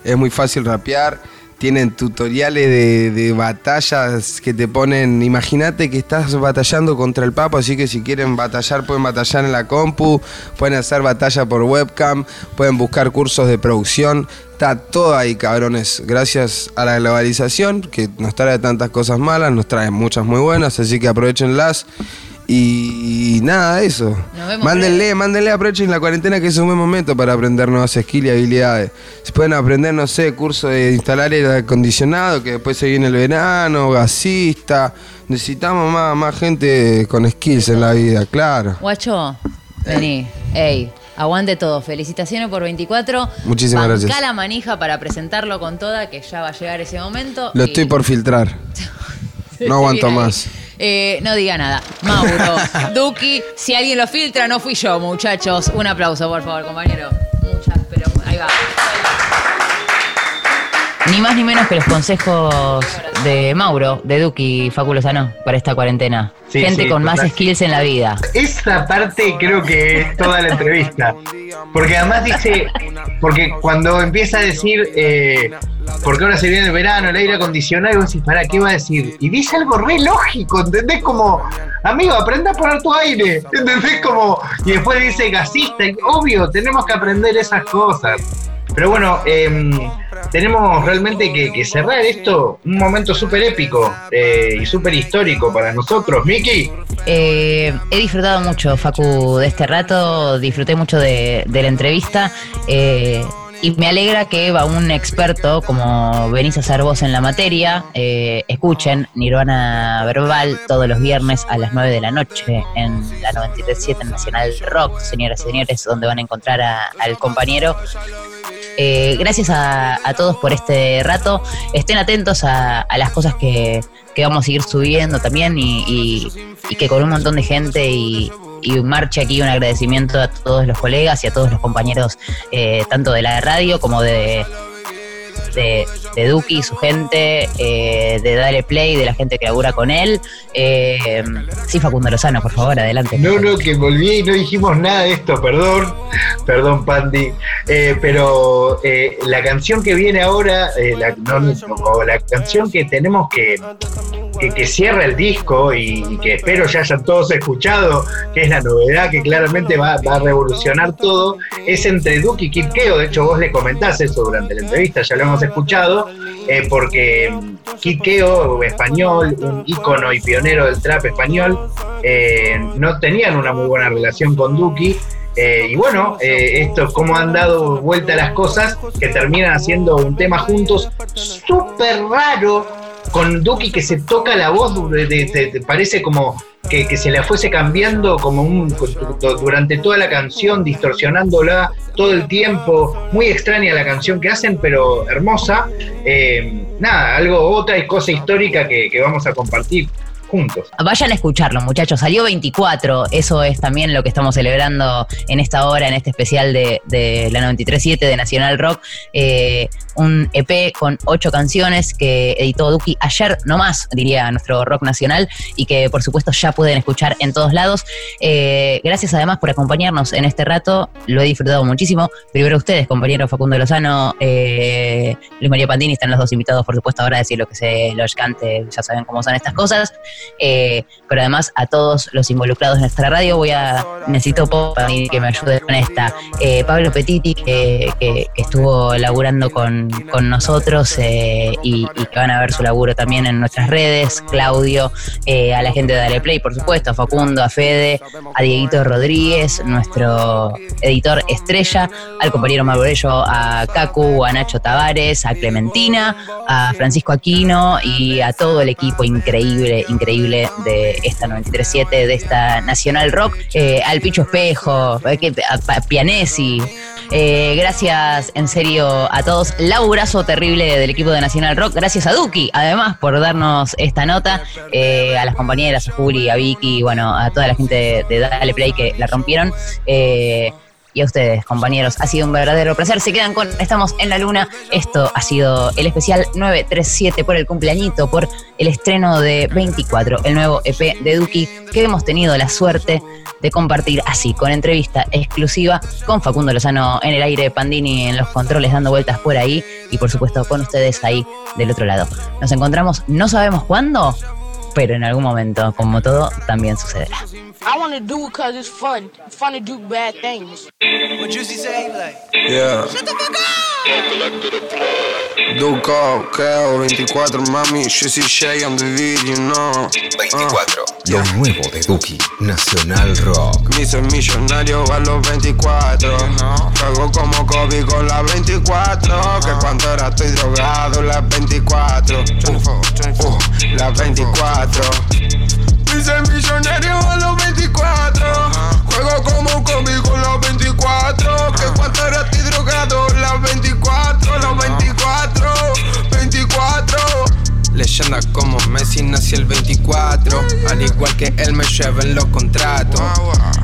Es muy fácil rapear. Tienen tutoriales de, de batallas que te ponen. Imagínate que estás batallando contra el Papa, así que si quieren batallar, pueden batallar en la compu, pueden hacer batalla por webcam, pueden buscar cursos de producción. Está todo ahí, cabrones. Gracias a la globalización, que nos trae tantas cosas malas, nos trae muchas muy buenas, así que aprovechenlas. Y nada, eso. Vemos Mándenle, mándenle, aprovechen la cuarentena que es un buen momento para aprender nuevas skills y habilidades. Se pueden aprender, no sé, curso de instalar aire acondicionado, que después se viene el verano, gasista. Necesitamos más, más gente con skills en la vida, claro. Guacho, vení. Ey, aguante todo. Felicitaciones por 24. Muchísimas Bancá gracias. la manija para presentarlo con toda, que ya va a llegar ese momento. Lo y- estoy por filtrar. [laughs] No aguanto más. Eh, no diga nada. Mauro, [laughs] Duki, si alguien lo filtra, no fui yo, muchachos. Un aplauso, por favor, compañero. Muchas, pero ahí va. Ni más ni menos que los consejos de Mauro, de Duki y Facu Lozano para esta cuarentena. Sí, Gente sí, con más skills en la vida. Esa parte creo que es toda la entrevista. Porque además dice, porque cuando empieza a decir, eh, porque ahora se viene el verano, el aire acondicionado, y vos decís, pará, ¿qué va a decir? Y dice algo re lógico, ¿entendés? Como, amigo, aprende a poner tu aire, ¿entendés? Como, y después dice gasista, y obvio, tenemos que aprender esas cosas. Pero bueno, em, tenemos realmente que, cerrar esto, un momento súper épico eh, y súper histórico para nosotros. Miki, Eh, he disfrutado mucho, Facu, de este rato, disfruté mucho de, la entrevista eh, y me alegra que va un experto como venís a ser vos en la materia. eh, escuchen Nirvana Verbal todos los viernes a las 9 de la noche en la 93.7 Nacional Rock, señoras y señores, donde van a encontrar al compañero. Eh, gracias a, todos por este rato. Estén atentos a, las cosas que, vamos a seguir subiendo también y, que con un montón de gente y, y marche aquí un agradecimiento a todos los colegas y a todos los compañeros, eh, tanto de la radio como de, de, Duki y su gente, eh, de Dale Play, de la gente que labura con él. Eh, sí, Facundo Lozano, por favor, adelante. No, no, que volví y no dijimos nada de esto, perdón, [laughs] perdón, Pandi. Eh, pero eh, la canción que viene ahora, eh, la, no, no, la canción que tenemos que, que, cierra el disco y, que espero ya hayan todos escuchado, que es la novedad que claramente va, va a revolucionar todo, es entre Duki y Kid Keo. De hecho, vos le comentás eso durante la entrevista, ya lo hemos escuchado, eh, porque Keo, español, un ícono y pionero del trap español, eh, no tenían una muy buena relación con Duki. eh, y bueno, eh, esto, cómo han dado vuelta las cosas, que terminan haciendo un tema juntos súper raro, con Duki que se toca la voz, parece como que, se la fuese cambiando como un, durante toda la canción, distorsionándola todo el tiempo. Muy extraña la canción que hacen, pero hermosa. Eh, nada, algo, otra cosa histórica que vamos a compartir juntos. Vayan a escucharlo, muchachos. Salió 24. Eso es también lo que estamos celebrando en esta hora, en este especial de, de la 93.7 de Nacional Rock. Eh, un EP con ocho canciones que editó Duki ayer nomás, diría nuestro rock nacional, y que por supuesto ya pueden escuchar en todos lados. Eh, gracias además por acompañarnos en este rato. Lo he disfrutado muchísimo. Primero ustedes, compañero Facundo Lozano, eh, Luis María Pandini, están los dos invitados, por supuesto, ahora a decir lo que se los cante, ya saben cómo son estas cosas. Eh, pero además a todos los involucrados en nuestra radio voy a necesito para que me ayude con esta. Eh, Pablo Petiti que, estuvo laburando con, con nosotros eh, y, que van a ver su laburo también en nuestras redes. Claudio a la gente de Dale Play por supuesto a Facundo a Fede a Dieguito Rodríguez nuestro editor estrella al compañero Marborello a Cacu a Nacho Tavares a Clementina a Francisco Aquino y a todo el equipo increíble, increíble de esta 93.7, de esta Nacional Rock, eh, al Picho Espejo, eh, a, Pianesi. Eh, gracias en serio a todos. Laburazo terrible del equipo de Nacional Rock. Gracias a Duki, además, por darnos esta nota. A las compañeras, a Juli, a Vicky, bueno, a toda la gente de, Dale Play que la rompieron. Y a ustedes, compañeros. Ha sido un verdadero placer. Se quedan con Estamos en la Luna. Esto ha sido el especial 937 por el cumpleañito, por el estreno de 24, el nuevo EP de Duki, que hemos tenido la suerte de compartir así, con entrevista exclusiva con Facundo Lozano en el aire, Pandini en los controles dando vueltas por ahí y por supuesto con ustedes ahí del otro lado. Nos encontramos, no sabemos cuándo, pero en algún momento, como todo, también sucederá. I want to do it because it's fun. It's fun to do bad things. What Juicy say? Like, Yeah. shut the fuck up! Duco, Keo, 24, mami, Jesse J on the beat, you know. 24. Lo nuevo de Duki, Nacional Rock. Me hice millonario a los 24. Juego como Kobe con la 24. Que cuando era estoy drogado, las 24. Uh, uh, las 24. Hice millonario a los 24. Juego como Kobe con la 24. Que cuando era estoy drogado, las 24. Las 24. 24. Leyenda como Messi nací el 24 Al igual que él me lleven los contratos.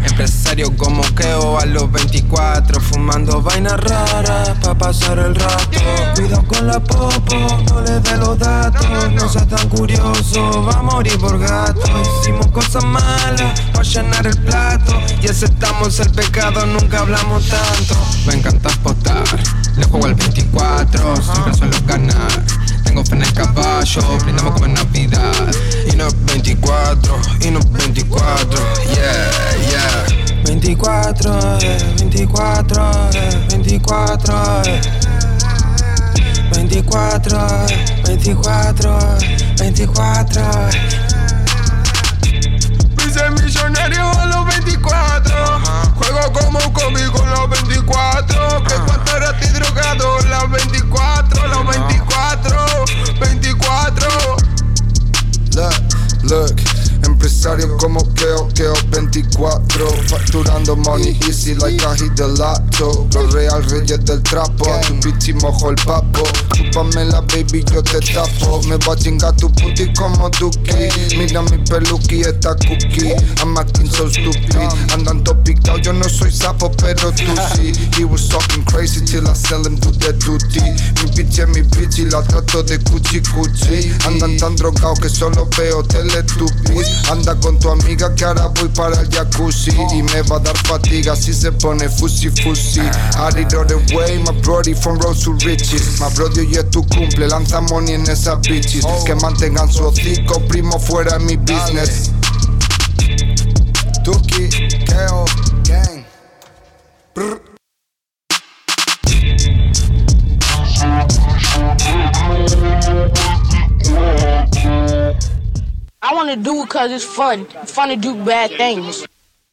Empresario como Keo a los 24 Fumando vainas raras pa' pasar el rato. Cuidado con la popo, no le dé los datos No seas tan curioso, va a morir por gato. Hicimos cosas malas pa' llenar el plato Y aceptamos el pecado, nunca hablamos tanto. Me encanta apostar, le juego al 24 Siempre suelo ganar tengo fe en el caballo, brindamos como en Navidad. Y no 24, y no 24, yeah, yeah. 24, eh, 24, eh, 24, eh. 24, eh, 24, eh, 24. Hice millonario a los 24. Juego como un cómic con los 24. Que cuando era ti drogado, las 24, los 24, 24. Look, look. Empresario como Keo, Keo 24 Facturando money easy like the lotto Los real reyes del trapo A tu bitch y mojo el papo. Chúpame la baby, yo te tapo. Me va a chingar tu puti como Duki. Mira mi peluqui, esta cookie. I'm acting so stupid. Andan todo picado, yo no soy sapo pero tú sí. He was talking crazy till I sell him to the duty. Mi bitch es mi bitch y la trato de cuchi cuchi. Andan tan drogados que solo veo teletubbies Anda con tu amiga que ahora voy para el jacuzzi Y me va a dar fatiga si se pone fusi fusi. I all the way, my brody from road to riches. My brody hoy es tu cumple, lanza money en esas bitches. Que mantengan su hocico, primo fuera de mi business. Tuki, Keo, gang. I want to do it because it's fun. It's fun to do bad things.